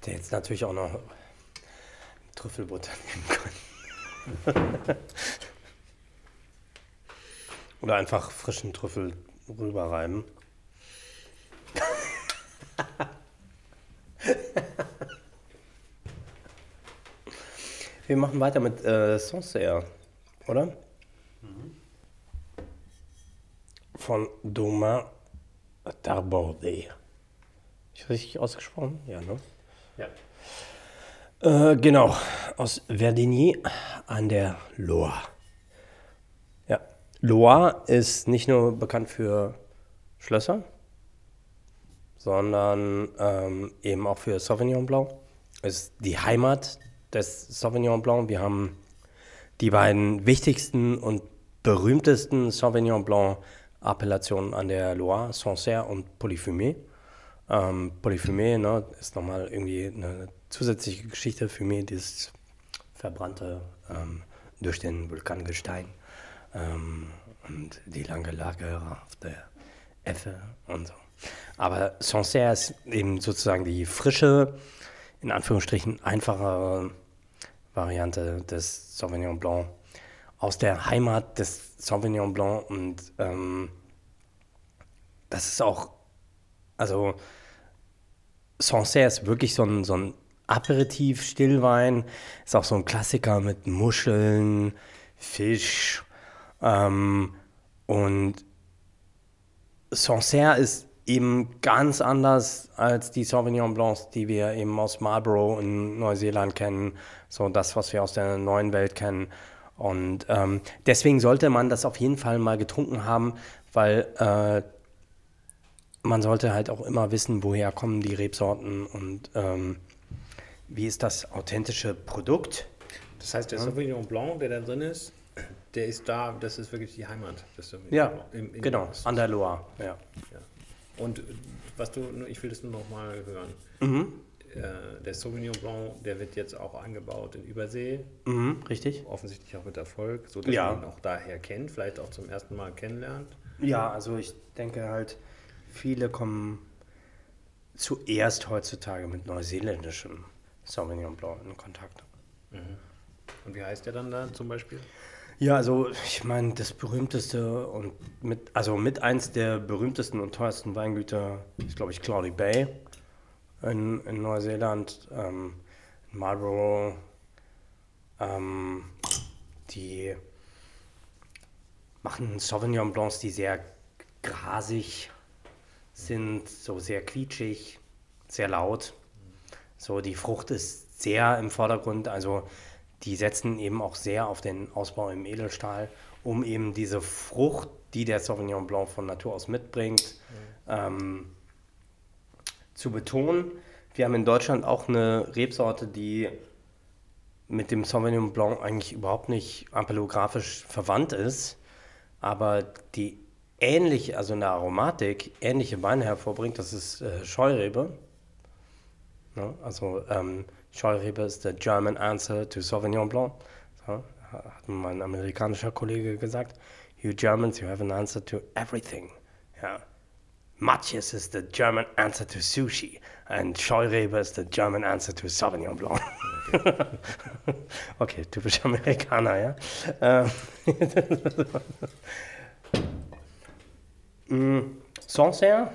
Hätte jetzt natürlich auch noch Trüffelbutter nehmen können. Oder einfach frischen Trüffel rüberreiben. Wir machen weiter mit äh, Sancerre, oder? Von Domain Darbordé. Ist richtig ausgesprochen? Ja, ne? Ja. Äh, genau, aus Verdigny an der Loire. Ja, Loire ist nicht nur bekannt für Schlösser, sondern ähm, eben auch für Sauvignon Blanc. Ist die Heimat des Sauvignon Blanc. Wir haben die beiden wichtigsten und berühmtesten Sauvignon Blanc Appellationen an der Loire, Sancerre und Polyfumé. Ähm, Polyfumé ne, ist nochmal irgendwie eine zusätzliche Geschichte. Fumé, dieses verbrannte ähm, durch den Vulkangestein ähm, und die lange Lage auf der Effe und so. Aber Sancerre ist eben sozusagen die frische, in Anführungsstrichen einfache Variante des Sauvignon Blanc aus der Heimat des Sauvignon Blanc und ähm, das ist auch, also Sancerre ist wirklich so ein, so ein Aperitif-Stillwein, ist auch so ein Klassiker mit Muscheln, Fisch ähm, und Sancerre ist eben ganz anders als die Sauvignon Blancs, die wir eben aus Marlborough in Neuseeland kennen, so das, was wir aus der neuen Welt kennen. Und ähm, deswegen sollte man das auf jeden Fall mal getrunken haben, weil äh, man sollte halt auch immer wissen, woher kommen die Rebsorten und ähm, wie ist das authentische Produkt. Das heißt, der Sauvignon Blanc, der da drin ist, der ist da, das ist wirklich die Heimat Ja. Im- im- genau, an der Loire. Ja. Ja. Und äh, was du, ich will das nur noch mal hören. Mhm. Äh, der Sauvignon Blanc, der wird jetzt auch angebaut in Übersee, Mhm, richtig? offensichtlich auch mit Erfolg, so dass Ja. man ihn auch daher kennt, vielleicht auch zum ersten Mal kennenlernt. Ja, also ich denke halt, viele kommen zuerst heutzutage mit neuseeländischem Sauvignon Blanc in Kontakt. Und wie heißt der dann da zum Beispiel? Ja, also ich meine, das berühmteste und mit, also mit eins der berühmtesten und teuersten Weingüter ist, glaube ich, Cloudy Bay in, in Neuseeland, ähm, in Marlborough. Ähm, die machen Sauvignon Blancs, die sehr grasig sind, so sehr quietschig, sehr laut. So, die Frucht ist sehr im Vordergrund, also die setzen eben auch sehr auf den Ausbau im Edelstahl, um eben diese Frucht, die der Sauvignon Blanc von Natur aus mitbringt, ähm, zu betonen. Wir haben in Deutschland auch eine Rebsorte, die mit dem Sauvignon Blanc eigentlich überhaupt nicht ampelographisch verwandt ist, aber die ähnliche, also in der Aromatik, ähnliche Weine hervorbringt. Das ist äh, Scheurebe. Ne? Also ähm, Scheurebe ist der German answer to Sauvignon Blanc. So, hat mein amerikanischer Kollege gesagt. You Germans, you have an answer to everything. Ja. Matjes is the German answer to sushi. And Scheurebe is the German answer to Sauvignon Blanc. Okay, okay typisch Amerikaner, ja. Ähm, Sancerre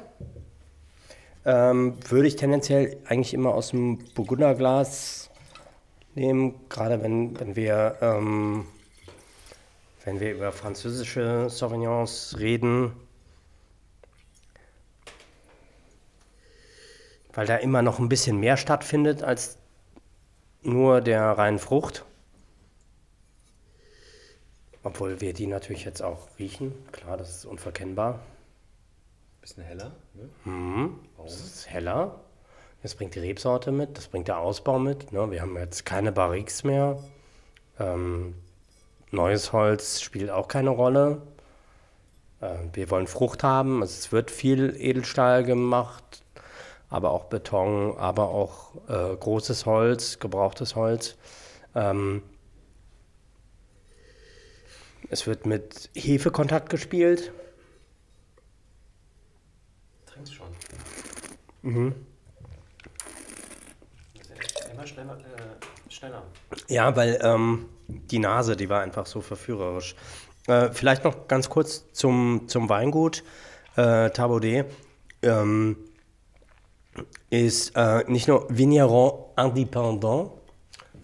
ähm, würde ich tendenziell eigentlich immer aus dem Burgunderglas nehmen, gerade wenn, wenn wir ähm, wenn wir über französische Sauvignons reden, weil da immer noch ein bisschen mehr stattfindet als nur der reinen Frucht. Obwohl wir die natürlich jetzt auch riechen. Klar, das ist unverkennbar. Bisschen heller. Ne? Mhm. Das ist heller. Das bringt die Rebsorte mit, das bringt der Ausbau mit. Ne? Wir haben jetzt keine Barriques mehr. Ähm, neues Holz spielt auch keine Rolle. Äh, wir wollen Frucht haben. Also es wird viel Edelstahl gemacht, aber auch Beton, aber auch äh, großes Holz, gebrauchtes Holz. Ähm, es wird mit Hefekontakt gespielt. Trinkst schon. Mhm. Immer schneller, äh, schneller. Ja, weil ähm, die Nase, die war einfach so verführerisch. Äh, vielleicht noch ganz kurz zum, zum Weingut. Äh, Tabaudet ähm, ist äh, nicht nur Vigneron Indépendant,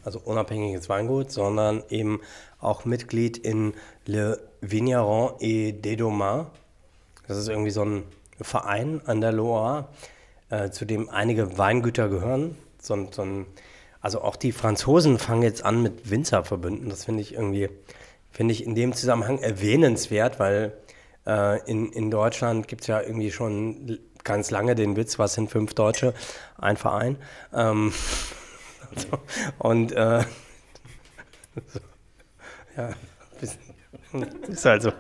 also unabhängiges Weingut, sondern eben auch Mitglied in Le Vigneron et des Domains. Das ist irgendwie so ein Verein an der Loire, äh, zu dem einige Weingüter gehören. So, so also auch die Franzosen fangen jetzt an mit Winzerverbünden. Das finde ich irgendwie, finde ich in dem Zusammenhang erwähnenswert, weil äh, in, in Deutschland gibt es ja irgendwie schon ganz lange den Witz, was sind fünf Deutsche, ein Verein. Ähm, also, und äh, so, ja, ist halt so.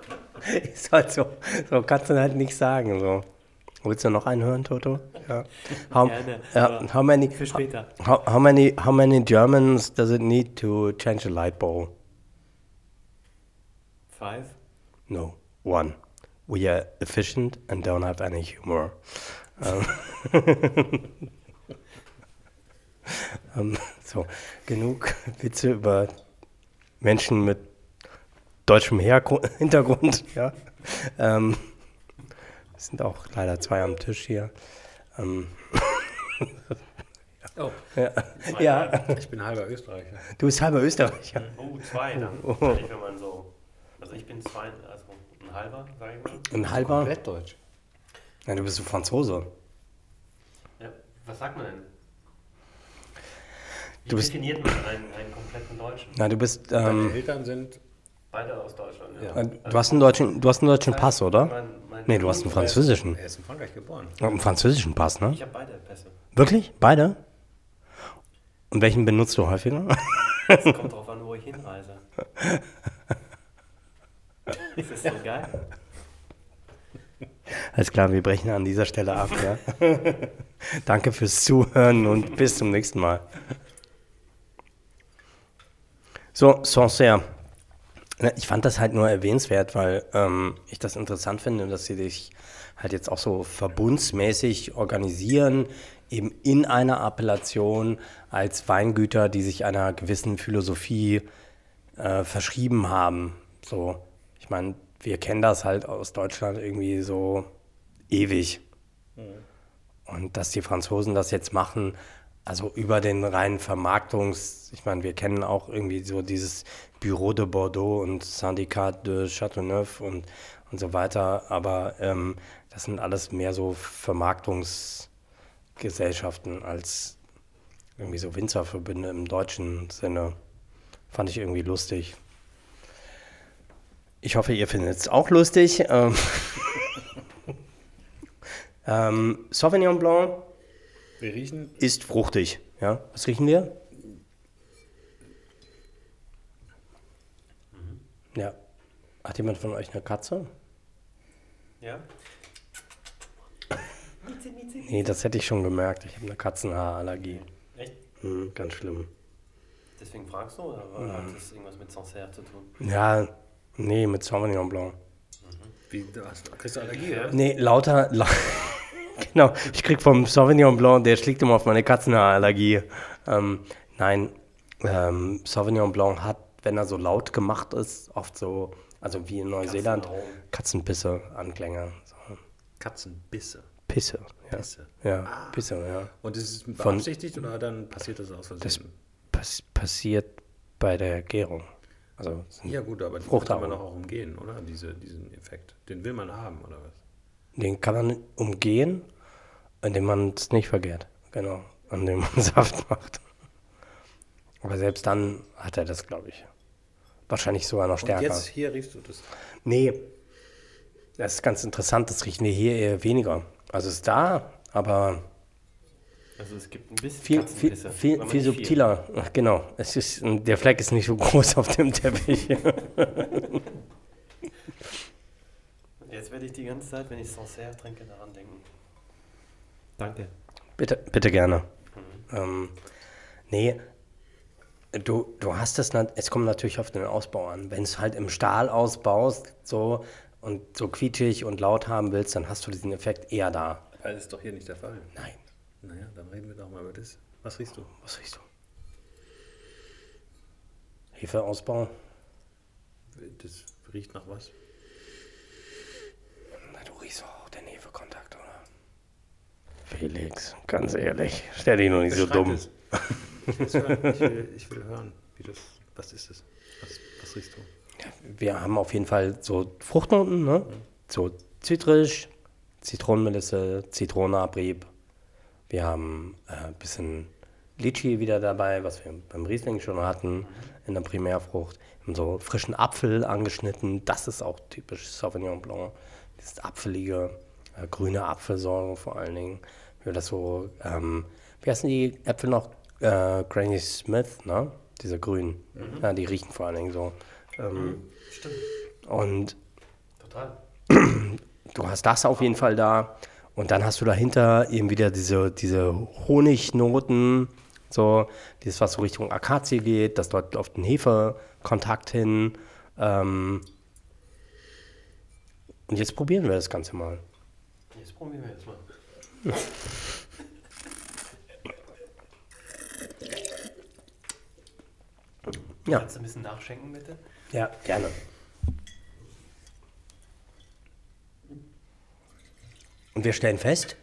Ist halt so. So kannst du halt nicht sagen. So. Willst du noch einen hören, Toto? Ja. How, Gerne, ja, how many, für später. How, how, many, how many Germans does it need to change a light bulb? Five. No, one. We are efficient and don't have any humor. Ähm, ähm, so, genug Witze über Menschen mit deutschem Herku Hintergrund. Ja. Ähm, es sind auch leider zwei am Tisch hier. Ähm, Oh, ja. ja, ich bin halber Österreicher. du bist halber Österreicher. Oh, zwei dann. Oh. Wenn man so. Also ich bin zwei, also ein halber, sag ich mal. Ein halber? Komplett deutsch. Nein, du bist so Franzose. Ja, was sagt man denn? Wie Du bist- definiert man einen, einen kompletten Deutschen? Nein, du bist. Meine Ähm, Eltern sind Beide aus Deutschland, ja. Ja. äh, du hast einen deutschen, du hast einen deutschen Pass, oder? Mein, mein Nee, du hast einen französischen. er ist in Frankreich geboren. Einen französischen Pass, ne? Ich habe beide Pässe. Wirklich? Beide? Und welchen benutzt du häufiger? Es kommt drauf an, wo ich hinreise. Das ist so geil. Alles klar, wir brechen an dieser Stelle ab, ja. Danke fürs Zuhören und bis zum nächsten Mal. So, Sancerre. Ich fand das halt nur erwähnenswert, weil ähm, ich das interessant finde, dass sie sich halt jetzt auch so verbundsmäßig organisieren, eben in einer Appellation als Weingüter, die sich einer gewissen Philosophie äh, verschrieben haben. So, ich meine, wir kennen das halt aus Deutschland irgendwie so ewig. Und dass die Franzosen das jetzt machen, also über den reinen Vermarktungs, ich meine, wir kennen auch irgendwie so dieses Bureau de Bordeaux und Syndicat de Châteauneuf und, und so weiter, aber ähm, das sind alles mehr so Vermarktungsgesellschaften als irgendwie so Winzerverbünde im deutschen Sinne. Fand ich irgendwie lustig. Ich hoffe, ihr findet es auch lustig. Ähm, ähm, Sauvignon Blanc Wir riechen ist fruchtig. Ja? Was riechen wir? Ja. Hat jemand von euch eine Katze? Ja? Nee, das hätte ich schon gemerkt. Ich habe eine Katzenhaarallergie. Echt? Hm, ganz schlimm. Deswegen fragst du, oder hat das irgendwas mit Sancerre zu tun? Ja, nee, mit Sauvignon Blanc. Wie, du hast, kriegst du Allergie, ja? Nee, lauter. La genau, ich krieg vom Sauvignon Blanc, der schlägt immer auf meine Katzenhaarallergie. Ähm, nein, ähm, Sauvignon Blanc hat, wenn er so laut gemacht ist, oft so, also wie in Neuseeland, Katzenpisse, Anklänge. So. Katzenbisse. Pisse, ja. Pisse. Ja, Ah. Pisse, ja. Und ist es beabsichtigt oder dann passiert das aus Das Versehen? pass passiert bei der Gärung. Also, ja gut, aber die kann man doch auch umgehen, oder? Diese, diesen Effekt. Den will man haben, oder was? Den kann man umgehen, indem man es nicht vergärt. Genau, indem man Saft macht. Aber selbst dann hat er das, glaube ich. Wahrscheinlich sogar noch Und stärker. jetzt hier riechst du das. Nee, das ist ganz interessant, das riechen wir hier eher weniger. Also es ist da, aber Also es gibt ein bisschen viel, viel, viel, viel subtiler. Ach, genau, es ist, der Fleck ist nicht so groß auf dem Teppich. Jetzt werde ich die ganze Zeit, wenn ich Sancerre trinke, daran denken. Danke. bitte, bitte gerne. Ähm, nee, du, du hast es, es kommt natürlich auf den Ausbau an. Wenn du es halt im Stahl ausbaust, so und so quietschig und laut haben willst, dann hast du diesen Effekt eher da. Das ist doch hier nicht der Fall. Nein, Naja, dann reden wir doch mal über das. Was riechst du? was riechst du? Hefeausbau? Das riecht nach was? Du riechst auch den Hefekontakt, oder? Felix, ganz ehrlich, stell dich nur nicht so dumm. es. Ich, will, ich will hören, wie das. Was ist es? Was, was riechst du? Wir haben auf jeden Fall so Fruchtnoten, ne? So zitrisch, Zitronenmelisse, Zitronenabrieb. Wir haben äh, ein bisschen Litchi wieder dabei, was wir beim Riesling schon hatten, in der Primärfrucht. Wir haben so frischen Apfel angeschnitten, das ist auch typisch Sauvignon Blanc. Dieses apfelige, äh, grüne Apfelsäure vor allen Dingen. Wir das so, ähm, wie heißen die Äpfel noch? Äh, Granny Smith, ne? Diese grünen. Ja, die riechen vor allen Dingen so. Ähm, Stimmt. und Total. du hast das auf jeden Fall da. Und dann hast du dahinter eben wieder diese, diese Honignoten, so, dieses, was so Richtung Akazie geht, das dort auf den Hefekontakt hin. Ähm, und jetzt probieren wir das Ganze mal. Jetzt probieren wir jetzt mal. Ja, Kannst du ein bisschen nachschenken, bitte? ja, gerne. Und wir stellen fest,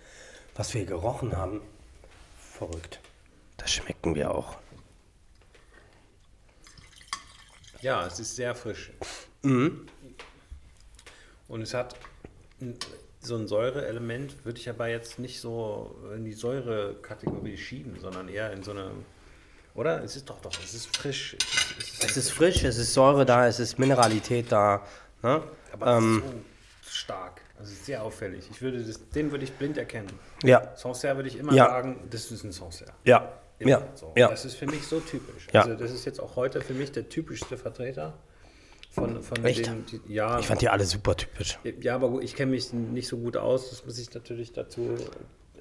was wir gerochen haben. Verrückt. Das schmecken wir auch. Ja, es ist sehr frisch. Und es hat so ein Säureelement, würde ich aber jetzt nicht so in die Säurekategorie schieben, sondern eher in so eine. Oder? Es ist doch doch, es ist frisch. Es ist, Es ist frisch, es ist Säure da, es ist Mineralität da. Ne? aber so stark. Also es ist sehr auffällig. Ich würde das, den würde ich blind erkennen. Ja, Sancerre würde ich immer Ja. sagen, das ist ein Sancerre. ja, Immer ja, so. ja. Das ist für mich so typisch. Ja. Also das ist jetzt auch heute für mich der typischste Vertreter von, von Echt? den. Die, ja, Ich fand die alle super typisch. ja, aber gut, ich kenne mich nicht so gut aus. Das muss ich natürlich dazu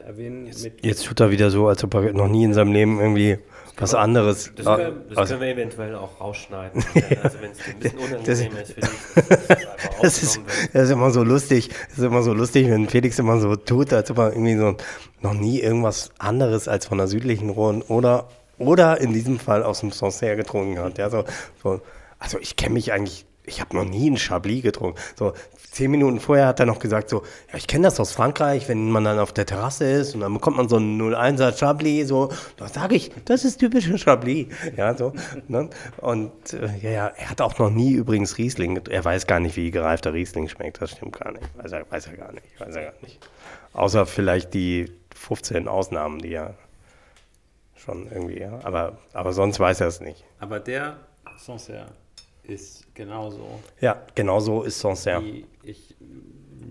erwähnen. mit, Jetzt tut er wieder so, als ob er noch nie in seinem Leben irgendwie was anderes. Das, Ah, können, das also, können wir eventuell auch rausschneiden. Also wenn es ein bisschen unangenehm ist für dich, das das ist, das immer so lustig. Das ist immer so lustig, wenn Felix immer so tut, als ob er irgendwie so noch nie irgendwas anderes als von der südlichen Rhone oder, oder in diesem Fall aus dem Sancerre getrunken hat. Ja, so, so, also ich kenne mich eigentlich, ich habe noch nie einen Chablis getrunken. So zehn Minuten vorher hat er noch gesagt so, ja, ich kenne das aus Frankreich, wenn man dann auf der Terrasse ist und dann bekommt man so einen 01er Chablis, so, da sage ich, das ist typischer Chablis. Ja, so. Ne? Und äh, ja, ja, er hat auch noch nie übrigens Riesling, er weiß gar nicht, wie gereifter Riesling schmeckt, das stimmt gar nicht. Weiß er, weiß er gar nicht, weiß er gar nicht. Außer vielleicht die 15 Ausnahmen, die er schon irgendwie, ja. Aber, aber sonst weiß er es nicht. aber der Sancerre ist genauso, Ja, genau so ist Sancerre. wie ich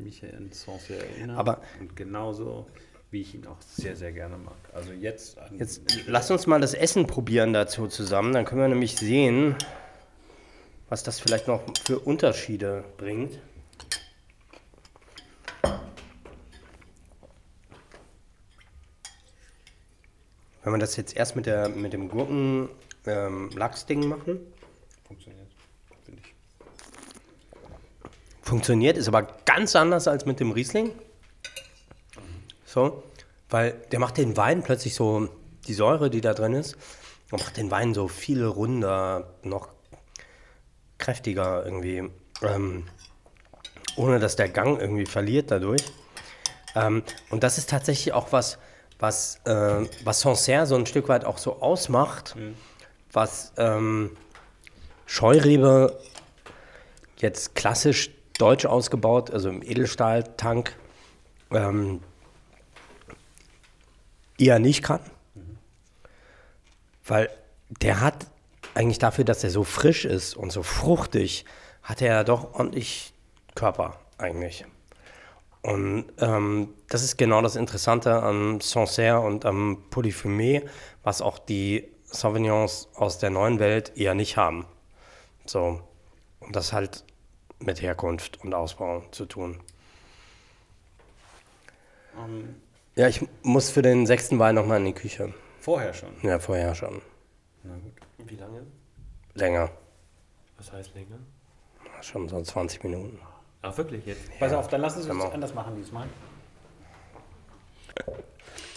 mich an Sancerre erinnere. Aber- und genauso, wie ich ihn auch sehr, sehr gerne mag. Also jetzt, Jetzt lass uns mal das Essen probieren dazu zusammen, dann können wir nämlich sehen, was das vielleicht noch für Unterschiede bringt. Wenn wir das jetzt erst mit, der, mit dem Gurken-Lachs-Ding ähm, machen. Funktioniert, finde ich. Funktioniert, ist aber ganz anders als mit dem Riesling. So, weil der macht den Wein plötzlich so, die Säure, die da drin ist, macht den Wein so viel runder, noch kräftiger irgendwie. Ähm, ohne dass der Gang irgendwie verliert dadurch. Ähm, und das ist tatsächlich auch was, was, äh, was Sancerre so ein Stück weit auch so ausmacht, mhm. was ähm, Scheurebe jetzt klassisch deutsch ausgebaut, also im Edelstahltank, ähm, eher nicht kann. Mhm. Weil der hat eigentlich dafür, dass er so frisch ist und so fruchtig, hat er ja doch ordentlich Körper eigentlich. Und ähm, das ist genau das Interessante an Sancerre und am Polyphumé, was auch die Sauvignons aus der neuen Welt eher nicht haben. So. Und das halt mit Herkunft und Ausbau zu tun. Um, ähm. ja, ich muss für den sechsten Wein nochmal in die Küche. Vorher schon? Ja, vorher schon. Na gut. Wie lange? Länger. Was heißt länger? Schon so 20 Minuten. Ach, wirklich jetzt? Pass auf, dann lassen Sie es anders machen diesmal.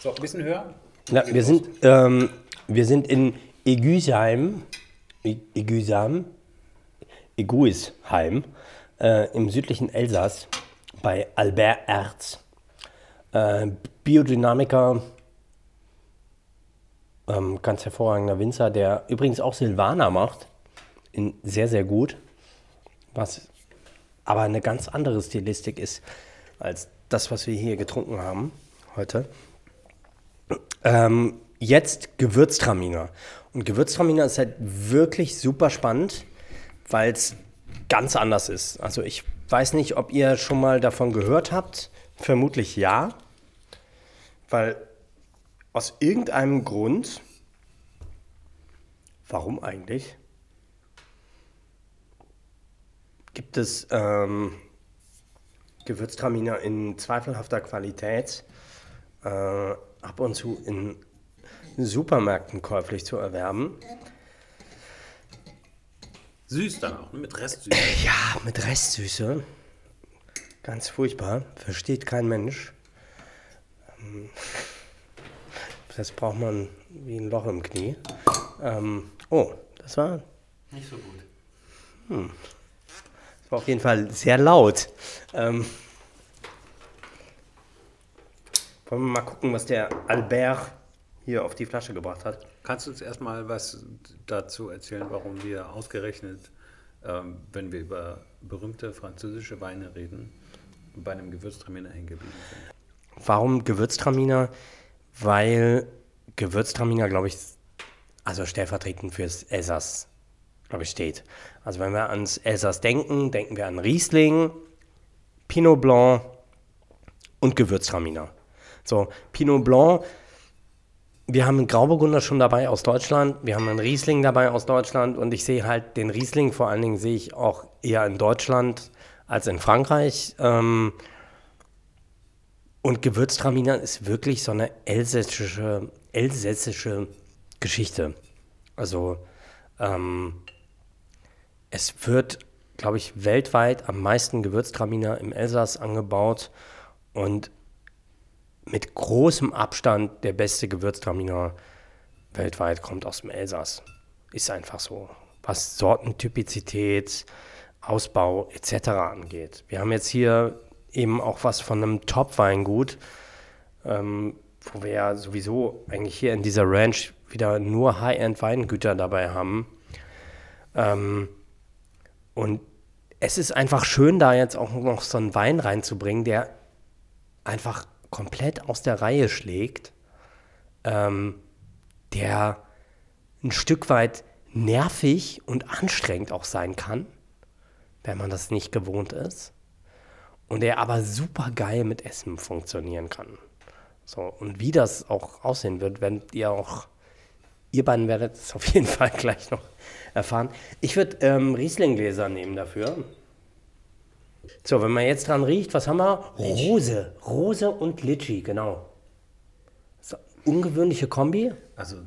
So, ein bisschen höher. Ja, wir sind, ähm, wir sind in Egüsheim, Egüsheim, Eguisheim, äh, im südlichen Elsass bei Albert Erz. Äh, Biodynamiker, ähm, ganz hervorragender Winzer, der übrigens auch Silvaner macht, in sehr, sehr gut, was aber eine ganz andere Stilistik ist als das, was wir hier getrunken haben heute. Ähm, jetzt Gewürztraminer. Und Gewürztraminer ist halt wirklich super spannend, weil es ganz anders ist. Also ich weiß nicht, ob ihr schon mal davon gehört habt. Vermutlich ja. Weil aus irgendeinem Grund, warum eigentlich, gibt es ähm, Gewürztraminer in zweifelhafter Qualität äh, ab und zu in Supermärkten käuflich zu erwerben. Süß dann auch, ne? mit Restsüße. Ja, mit Restsüße. Ganz furchtbar. Versteht kein Mensch. Ähm, das braucht man wie ein Loch im Knie. Ähm, oh, das war. Nicht so gut. Hm. War auf jeden Fall sehr laut. Ähm, wollen wir mal gucken, was der Albert hier auf die Flasche gebracht hat. Kannst du uns erstmal was dazu erzählen, warum wir ausgerechnet, ähm, wenn wir über berühmte französische Weine reden, bei einem Gewürztraminer hängen geblieben sind? Warum Gewürztraminer? Weil Gewürztraminer, glaube ich, also stellvertretend fürs Elsass glaube ich, steht. Also wenn wir ans Elsass denken, denken wir an Riesling, Pinot Blanc und Gewürztraminer. So, Pinot Blanc, wir haben einen Grauburgunder schon dabei aus Deutschland, wir haben einen Riesling dabei aus Deutschland und ich sehe halt den Riesling vor allen Dingen sehe ich auch eher in Deutschland als in Frankreich. Ähm, und Gewürztraminer ist wirklich so eine elsässische, elsässische Geschichte. Also ähm, es wird, glaube ich, weltweit am meisten Gewürztraminer im Elsass angebaut und mit großem Abstand der beste Gewürztraminer weltweit kommt aus dem Elsass. Ist einfach so. Was Sortentypizität, Ausbau etc. angeht. Wir haben jetzt hier eben auch was von einem Top-Weingut, ähm, wo wir ja sowieso eigentlich hier in dieser Ranch wieder nur High-End-Weingüter dabei haben. Ähm, und es ist einfach schön, da jetzt auch noch so einen Wein reinzubringen, der einfach komplett aus der Reihe schlägt, ähm, der ein Stück weit nervig und anstrengend auch sein kann, wenn man das nicht gewohnt ist. Und der aber super geil mit Essen funktionieren kann. So, und wie das auch aussehen wird, werdet ihr auch, ihr beiden werdet es auf jeden Fall gleich noch erfahren. Ich würde ähm, Rieslinggläser nehmen dafür. So, wenn man jetzt dran riecht, was haben wir? Rose. Rose und Litschi, genau. So, ungewöhnliche Kombi. Also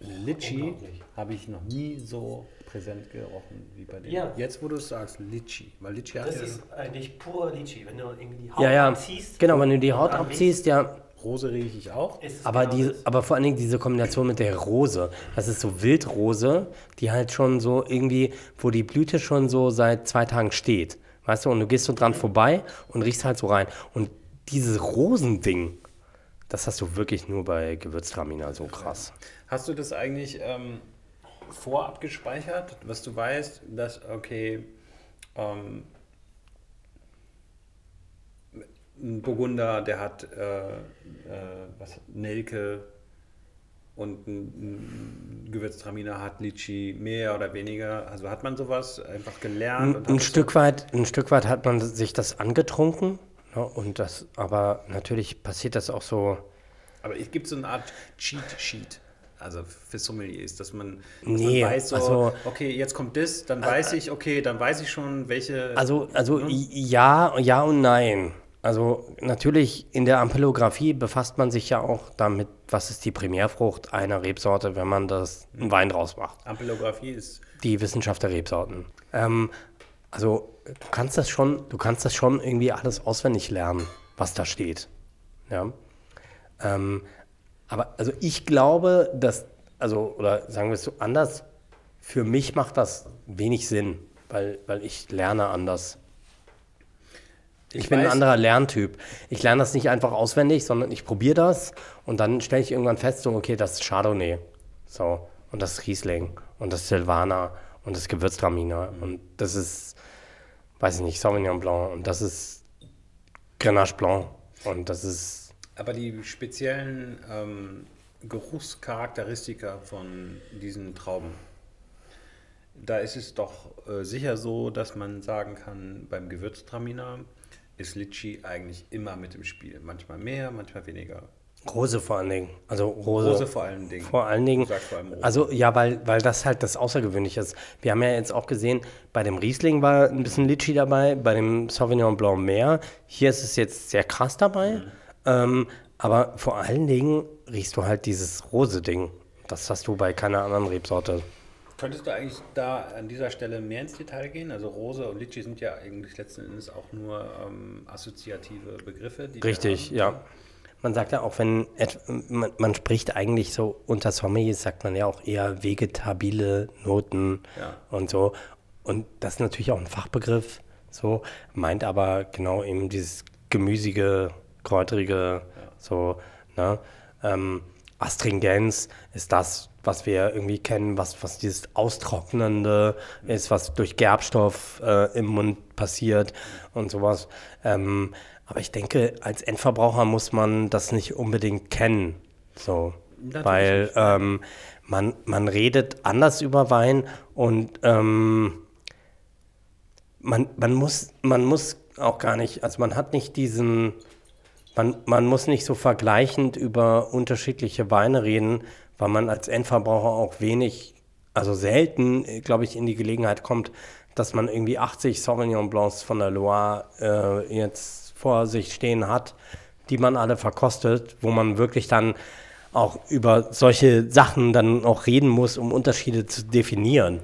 Litchi habe ich noch nie so präsent gerochen wie bei dem. Ja. Jetzt, wo du es sagst, Litchi. Weil Litchi hat Das ja ist eigentlich pur Litchi. Wenn du irgendwie die Haut Ja, ja. abziehst. Genau, wenn du die Haut abziehst, ja. Rose rieche ich auch. Aber, genau die, das. aber vor allen Dingen diese Kombination mit der Rose, das ist so Wildrose, die halt schon so irgendwie, wo die Blüte schon so seit zwei Tagen steht. Weißt du, und du gehst so dran vorbei und riechst halt so rein. Und dieses Rosending, das hast du wirklich nur bei Gewürztraminer, so krass. Hast du das eigentlich ähm, vorab gespeichert, was du weißt, dass, okay, ähm, ein Burgunder, der hat äh, äh, was, Nelke und ein, ein Gewürztraminer hat Litchi mehr oder weniger. Also hat man sowas einfach gelernt? Ein, ein Stück weit, ein Stück weit hat man sich das angetrunken. Ne, und das, aber natürlich passiert das auch so. Aber es gibt so eine Art Cheat Sheet. Also für Sommeliers, dass man, dass Nee, man weiß, so, also- okay, jetzt kommt das, dann weiß ich, okay, dann weiß ich schon, welche. Also, also i- ja, ja und nein. Also natürlich in der Ampelographie befasst man sich ja auch damit, was ist die Primärfrucht einer Rebsorte, wenn man das einen Wein draus macht. Ampelographie ist. Die Wissenschaft der Rebsorten. Ähm, also du kannst das schon, du kannst das schon irgendwie alles auswendig lernen, was da steht. Ja. Ähm, aber also ich glaube, dass, also, oder sagen wir es so anders, für mich macht das wenig Sinn, weil, weil ich lerne anders. Ich, bin ein weiß- anderer Lerntyp. Ich lerne das nicht einfach auswendig, sondern ich probiere das und dann stelle ich irgendwann fest, so, okay, das ist Chardonnay. So, und das ist Riesling. Und das ist Silvaner und das ist Gewürztraminer. Und das ist, weiß ich nicht, Sauvignon Blanc. Und das ist Grenache Blanc. Und das ist, Aber die speziellen ähm, Geruchscharakteristika von diesen Trauben, da ist es doch äh, sicher so, dass man sagen kann, beim Gewürztraminer ist Litchi eigentlich immer mit im Spiel. Manchmal mehr, manchmal weniger. Rose vor allen Dingen. Also Rose. Rose vor allen Dingen. Vor allen Dingen. Vor allem Rose. Also ja, weil, weil das halt das Außergewöhnliche ist. Wir haben ja jetzt auch gesehen, bei dem Riesling war ein bisschen Litchi dabei, bei dem Sauvignon Blanc mehr. Hier ist es jetzt sehr krass dabei. Mhm. Ähm, aber vor allen Dingen riechst du halt dieses Rose-Ding. Das hast du bei keiner anderen Rebsorte. Könntest du eigentlich da an dieser Stelle mehr ins Detail gehen? Also Rose und Litchi sind ja eigentlich letzten Endes auch nur ähm, assoziative Begriffe. Richtig, ja. Man sagt ja auch, wenn man, man spricht eigentlich so unter Sommeliers, sagt man ja auch eher vegetabile Noten Ja. und so. Und das ist natürlich auch ein Fachbegriff, so, meint aber genau eben dieses gemüsige, kräuterige, so, ne? Ähm, Astringenz ist das, was wir irgendwie kennen, was, was dieses Austrocknende ist, was durch Gerbstoff äh, im Mund passiert und sowas. Ähm, aber ich denke, als Endverbraucher muss man das nicht unbedingt kennen. So. Natürlich Weil ähm, man, man redet anders über Wein und ähm, man, man, muss, man muss auch gar nicht, also man hat nicht diesen, man, man muss nicht so vergleichend über unterschiedliche Weine reden, weil man als Endverbraucher auch wenig, also selten, glaube ich, in die Gelegenheit kommt, dass man irgendwie 80 Sauvignon Blancs von der Loire äh, jetzt vor sich stehen hat, die man alle verkostet, wo man wirklich dann auch über solche Sachen dann auch reden muss, um Unterschiede zu definieren.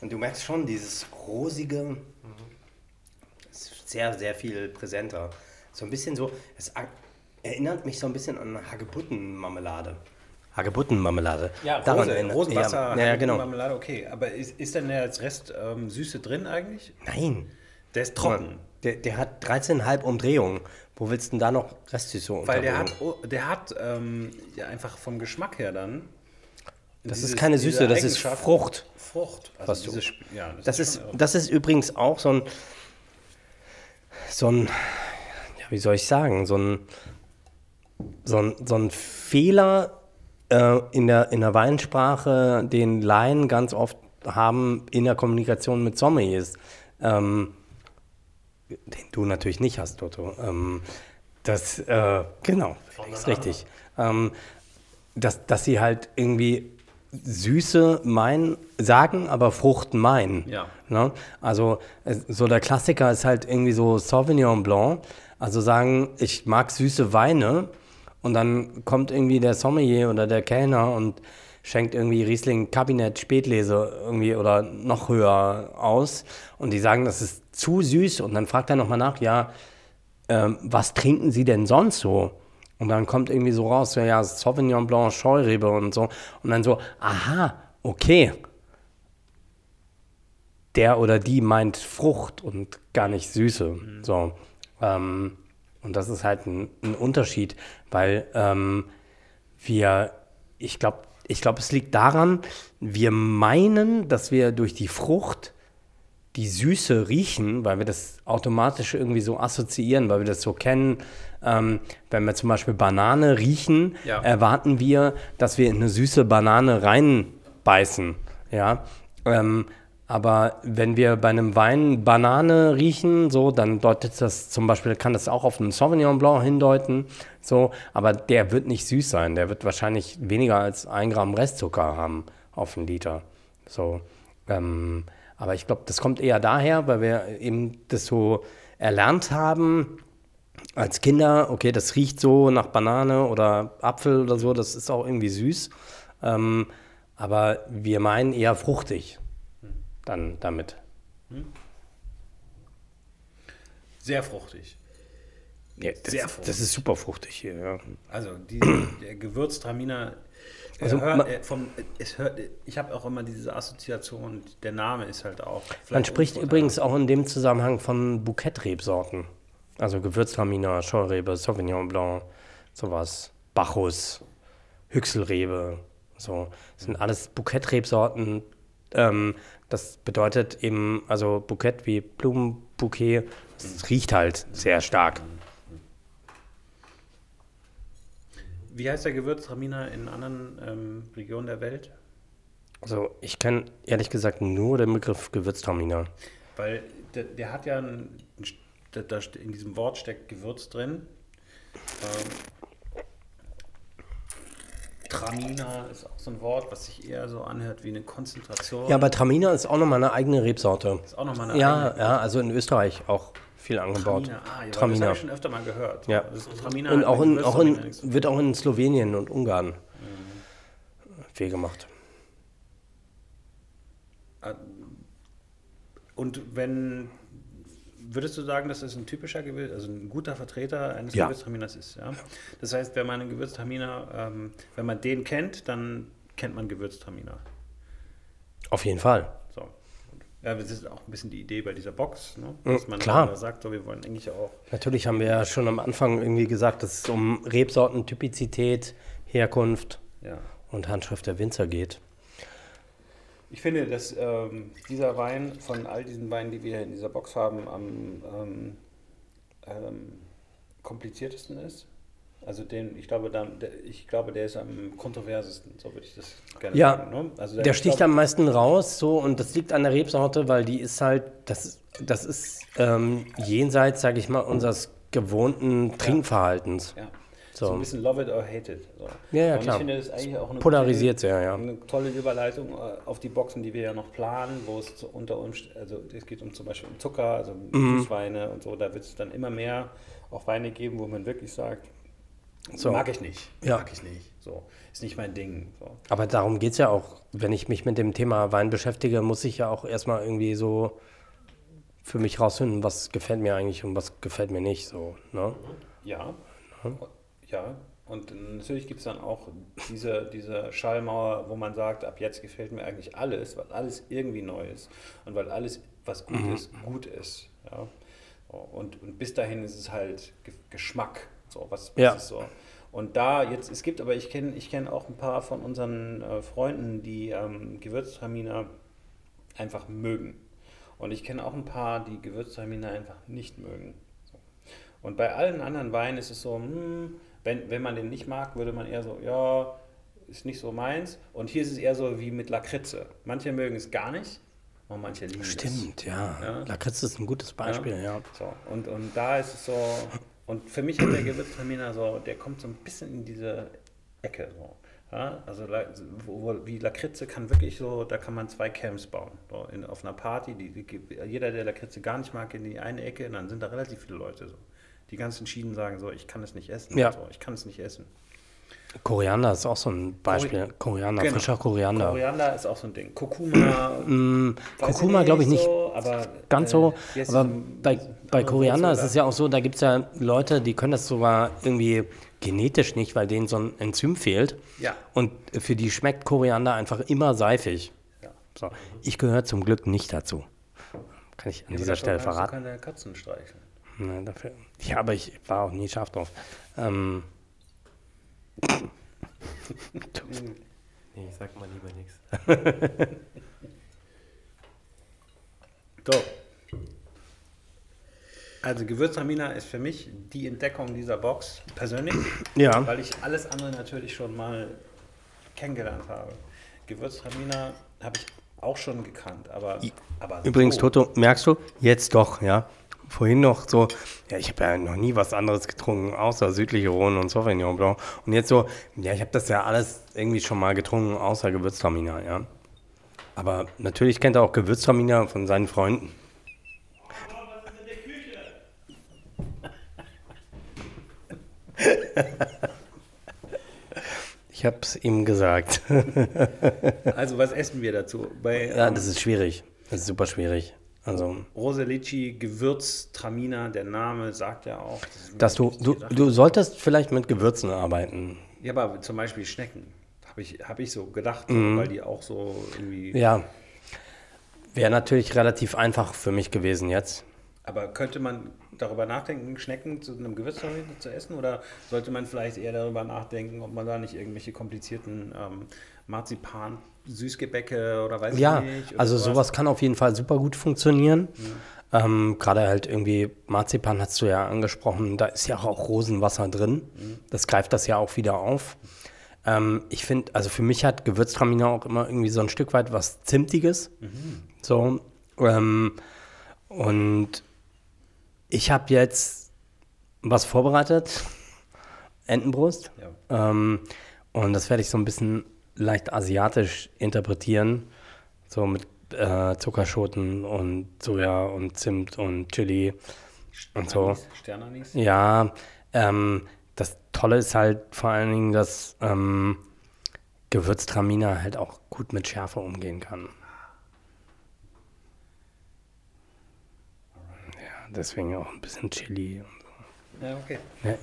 Und du merkst schon, dieses rosige ist sehr, sehr viel präsenter. So ein bisschen so, es erinnert mich so ein bisschen an Hagebuttenmarmelade. Hagebuttenmarmelade. Ja, Daran Rose, erinnert- Rosenwasser, ja, ja, genau. Marmelade, okay. Aber ist, ist denn der als Rest ähm, Süße drin eigentlich? Nein. Der ist trocken. Der, der hat 13,5 Umdrehungen. Wo willst du denn da noch Restsüße Weil der unterbringen? hat, oh, der hat ähm, ja einfach vom Geschmack her dann. Das dieses- ist keine Süße, das ist Frucht. Frucht. Also Was du- dieses, ja, Das schon ist, das ist übrigens auch so ein, so ein, wie soll ich sagen, so ein, so ein, so ein Fehler äh, in, der, in der Weinsprache, den Laien ganz oft haben in der Kommunikation mit Sommeliers, ähm, den du natürlich nicht hast, Toto. Ähm, das, äh, genau, ist richtig. Ähm, dass, dass sie halt irgendwie Süße meinen, sagen, aber Frucht meinen. Ja. Ne? Also so der Klassiker ist halt irgendwie so Sauvignon Blanc. Also sagen, ich mag süße Weine Und dann kommt irgendwie der Sommelier oder der Kellner und schenkt irgendwie Riesling Kabinett Spätlese irgendwie oder noch höher aus. Und die sagen, das ist zu süß. Und dann fragt er nochmal nach, ja, ähm, was trinken Sie denn sonst so? Und dann kommt irgendwie so raus, ja, ja Sauvignon Blanc, Scheurebe und so. Und dann so, aha, okay. Der oder die meint Frucht und gar nicht Süße. Mhm. So. Ähm, und das ist halt ein, ein Unterschied, weil ähm, wir, ich glaube, ich glaube, es liegt daran, wir meinen, dass wir durch die Frucht die Süße riechen, weil wir das automatisch irgendwie so assoziieren, weil wir das so kennen. Ähm, wenn wir zum Beispiel Banane riechen, ja. erwarten wir, dass wir in eine süße Banane reinbeißen. Ja. Ähm, aber wenn wir bei einem Wein Banane riechen, so, dann deutet das zum Beispiel, kann das auch auf einen Sauvignon Blanc hindeuten, so, aber der wird nicht süß sein. Der wird wahrscheinlich weniger als ein Gramm Restzucker haben auf einen Liter. So, ähm, aber ich glaube, das kommt eher daher, weil wir eben das so erlernt haben als Kinder, okay, das riecht so nach Banane oder Apfel oder so, das ist auch irgendwie süß. Ähm, aber wir meinen eher fruchtig dann damit. Hm? Sehr fruchtig. Ja, das, Sehr fruchtig. Das ist super fruchtig hier, ja. Also die, der Gewürztraminer, also, hört, er, vom, es hört, ich habe auch immer diese Assoziation, der Name ist halt auch. Man spricht übrigens auch in dem Zusammenhang von Bouquet-Rebsorten. Also Gewürztraminer, Scheurebe, Sauvignon Blanc, sowas. Bacchus, Hüchselrebe, so. Das sind alles Bouquet-Rebsorten, ähm, das bedeutet eben, also Bukett wie Blumenbouquet, es riecht halt sehr stark. Wie heißt der Gewürztraminer in anderen ähm, Regionen der Welt? Also ich kenne ehrlich gesagt nur den Begriff Gewürztraminer. Weil der, der hat ja ein, in diesem Wort steckt Gewürz drin. Ähm, Traminer ist auch so ein Wort, was sich eher so anhört wie eine Konzentration. Ja, aber Traminer ist auch nochmal eine eigene Rebsorte. Ist auch nochmal eine ja, eigene. Ja, also in Österreich auch viel angebaut. Traminer, ah, ja, Traminer. das habe ich schon öfter mal gehört. Ja. Traminer und auch in, auch in, wird auch in Slowenien und Ungarn mhm. viel gemacht. Ah, und wenn Würdest du sagen, dass das ein typischer Gewürz, also ein guter Vertreter eines ja. Gewürztraminers ist? Ja? Das heißt, wenn man einen Gewürztraminer, ähm, wenn man den kennt, dann kennt man Gewürztraminer. Auf jeden Fall. So. Ja, das ist auch ein bisschen die Idee bei dieser Box, ne? Hm, dass man Klar. sagt, so, wir wollen eigentlich auch. Natürlich haben wir ja schon am Anfang irgendwie gesagt, dass es um Rebsorten, Typizität, Herkunft ja. und Handschrift der Winzer geht. Ich finde, dass ähm, dieser Wein von all diesen Weinen, die wir in dieser Box haben, am ähm, ähm, kompliziertesten ist. Also den, ich glaube, dann, der, ich glaube, der ist am kontroversesten, so würde ich das gerne ja, sagen. Ne? Also der, der sticht glaub, am meisten raus, so und das liegt an der Rebsorte, weil die ist halt, das, das ist ähm, jenseits, sage ich mal, unseres gewohnten Trinkverhaltens. Ja. So. so ein bisschen love it or hate it. So. Ja, ja, und klar. ich finde, das eigentlich auch eine, Polarisiert sehr, ja. eine tolle Überleitung äh, auf die Boxen, die wir ja noch planen, wo es unter uns, also es geht um zum Beispiel um Zucker, also mhm. Süßweine und so, da wird es dann immer mehr auch Weine geben, wo man wirklich sagt, so. mag ich nicht, ja. mag ich nicht. So, ist nicht mein Ding. So. Aber darum geht es ja auch, wenn ich mich mit dem Thema Wein beschäftige, muss ich ja auch erstmal irgendwie so für mich rausfinden, was gefällt mir eigentlich und was gefällt mir nicht. So, ne? Ja. ja. Ja, und natürlich gibt es dann auch diese, diese Schallmauer, wo man sagt, ab jetzt gefällt mir eigentlich alles, weil alles irgendwie neu ist und weil alles, was gut mhm. ist, gut ist. Ja? Und, und bis dahin ist es halt Geschmack. So, was, was ja. ist so. Und da jetzt, es gibt aber, ich kenne ich kenn auch ein paar von unseren äh, Freunden, die ähm, Gewürztraminer einfach mögen. Und ich kenne auch ein paar, die Gewürztraminer einfach nicht mögen. So. Und bei allen anderen Weinen ist es so, hm, wenn, wenn man den nicht mag, würde man eher so, ja, ist nicht so meins. Und hier ist es eher so wie mit Lakritze. Manche mögen es gar nicht und manche lieben Stimmt, es. Stimmt, ja. ja. Lakritze ist ein gutes Beispiel, ja. ja. So, und, und da ist es so, und für mich hat der Gewürztraminer so, der kommt so ein bisschen in diese Ecke. So. Ja, also wo, wie Lakritze kann wirklich so, da kann man zwei Camps bauen. So, in, auf einer Party, die, die, jeder, der Lakritze gar nicht mag, in die eine Ecke, und dann sind da relativ viele Leute so die ganzen Schienen sagen so, ich kann es nicht essen. Ja. So, ich kann es nicht essen. Koriander ist auch so ein Beispiel. Koriander, Genau. frischer Koriander. Koriander ist auch so ein Ding. Kurkuma. Mm, Kurkuma glaube ich nicht so, aber ganz äh, so. Aber bei, bei Koriander ist es ja auch so, da gibt es ja Leute, die können das sogar irgendwie genetisch nicht, weil denen so ein Enzym fehlt. Ja. Und für die schmeckt Koriander einfach immer seifig. Ja. So. Ich gehöre zum Glück nicht dazu. Kann ich an Ja, dieser Stelle verraten. Du keine Katzen streicheln. Nein, dafür, ja, aber ich war auch nie scharf drauf. Ähm, Nee, ich sag mal lieber nichts. So. Also Gewürztraminer ist für mich die Entdeckung dieser Box persönlich, ja, weil ich alles andere natürlich schon mal kennengelernt habe. Gewürztraminer habe ich auch schon gekannt, aber, aber übrigens, so. Toto, merkst du, jetzt doch, ja. Vorhin noch so, ja, ich habe ja noch nie was anderes getrunken, außer südliche Rhone und Sauvignon Blanc. Und jetzt so, ja, ich habe das ja alles irgendwie schon mal getrunken, außer Gewürztraminer, ja. Aber natürlich kennt er auch Gewürztraminer von seinen Freunden. Ich habe es ihm gesagt. Also was essen wir dazu? Bei Ja, ähm, das ist schwierig. Das ist super schwierig. Also, Roselici Gewürztraminer, der Name sagt ja auch. das dass du, du, du solltest vielleicht mit Gewürzen arbeiten. Ja, aber zum Beispiel Schnecken. Habe ich, hab ich so gedacht, weil die auch so irgendwie. Mhm. Ja. Wäre natürlich relativ einfach für mich gewesen jetzt. Aber könnte man darüber nachdenken, Schnecken zu einem Gewürztraminer zu essen? Oder sollte man vielleicht eher darüber nachdenken, ob man da nicht irgendwelche komplizierten ähm, Marzipan, Süßgebäcke oder weiß Ja, ich nicht? oder also sowas kann auf jeden Fall super gut funktionieren. Ähm, Gerade halt irgendwie Marzipan hast du ja angesprochen, da ist ja auch Rosenwasser drin. Das greift das ja auch wieder auf. Ähm, ich finde, also für mich hat Gewürztraminer auch immer irgendwie so ein Stück weit was Zimtiges. So. Ähm, und ich habe jetzt was vorbereitet. Entenbrust. Ja. Ähm, und das werde ich so ein bisschen leicht asiatisch interpretieren. So mit äh, Zuckerschoten und Soja und Zimt und Chili und so. Anis, Sternanis? Ja, ähm, das Tolle ist halt vor allen Dingen, dass ähm, Gewürztraminer halt auch gut mit Schärfe umgehen kann. Ja, deswegen auch ein bisschen Chili. Und Ja, okay. so. Ja,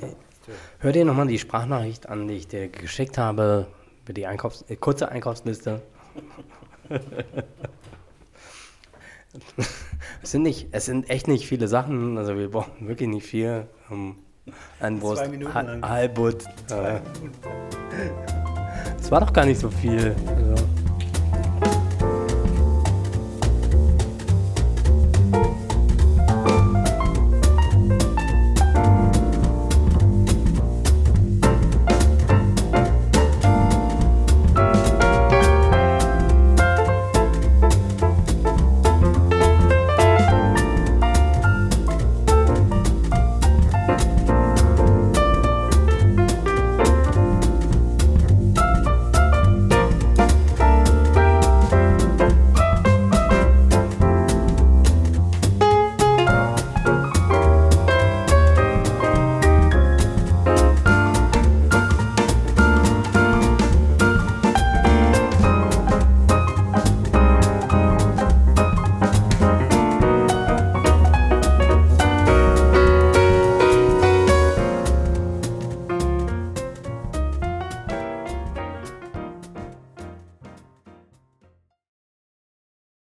hör dir nochmal die Sprachnachricht an, die ich dir geschickt habe, für die Einkaufs äh, kurze Einkaufsliste. es, sind nicht, es sind echt nicht viele Sachen, also wir brauchen wirklich nicht viel. Um, Ha- lang. Halbut. Es war doch gar nicht so viel. Also.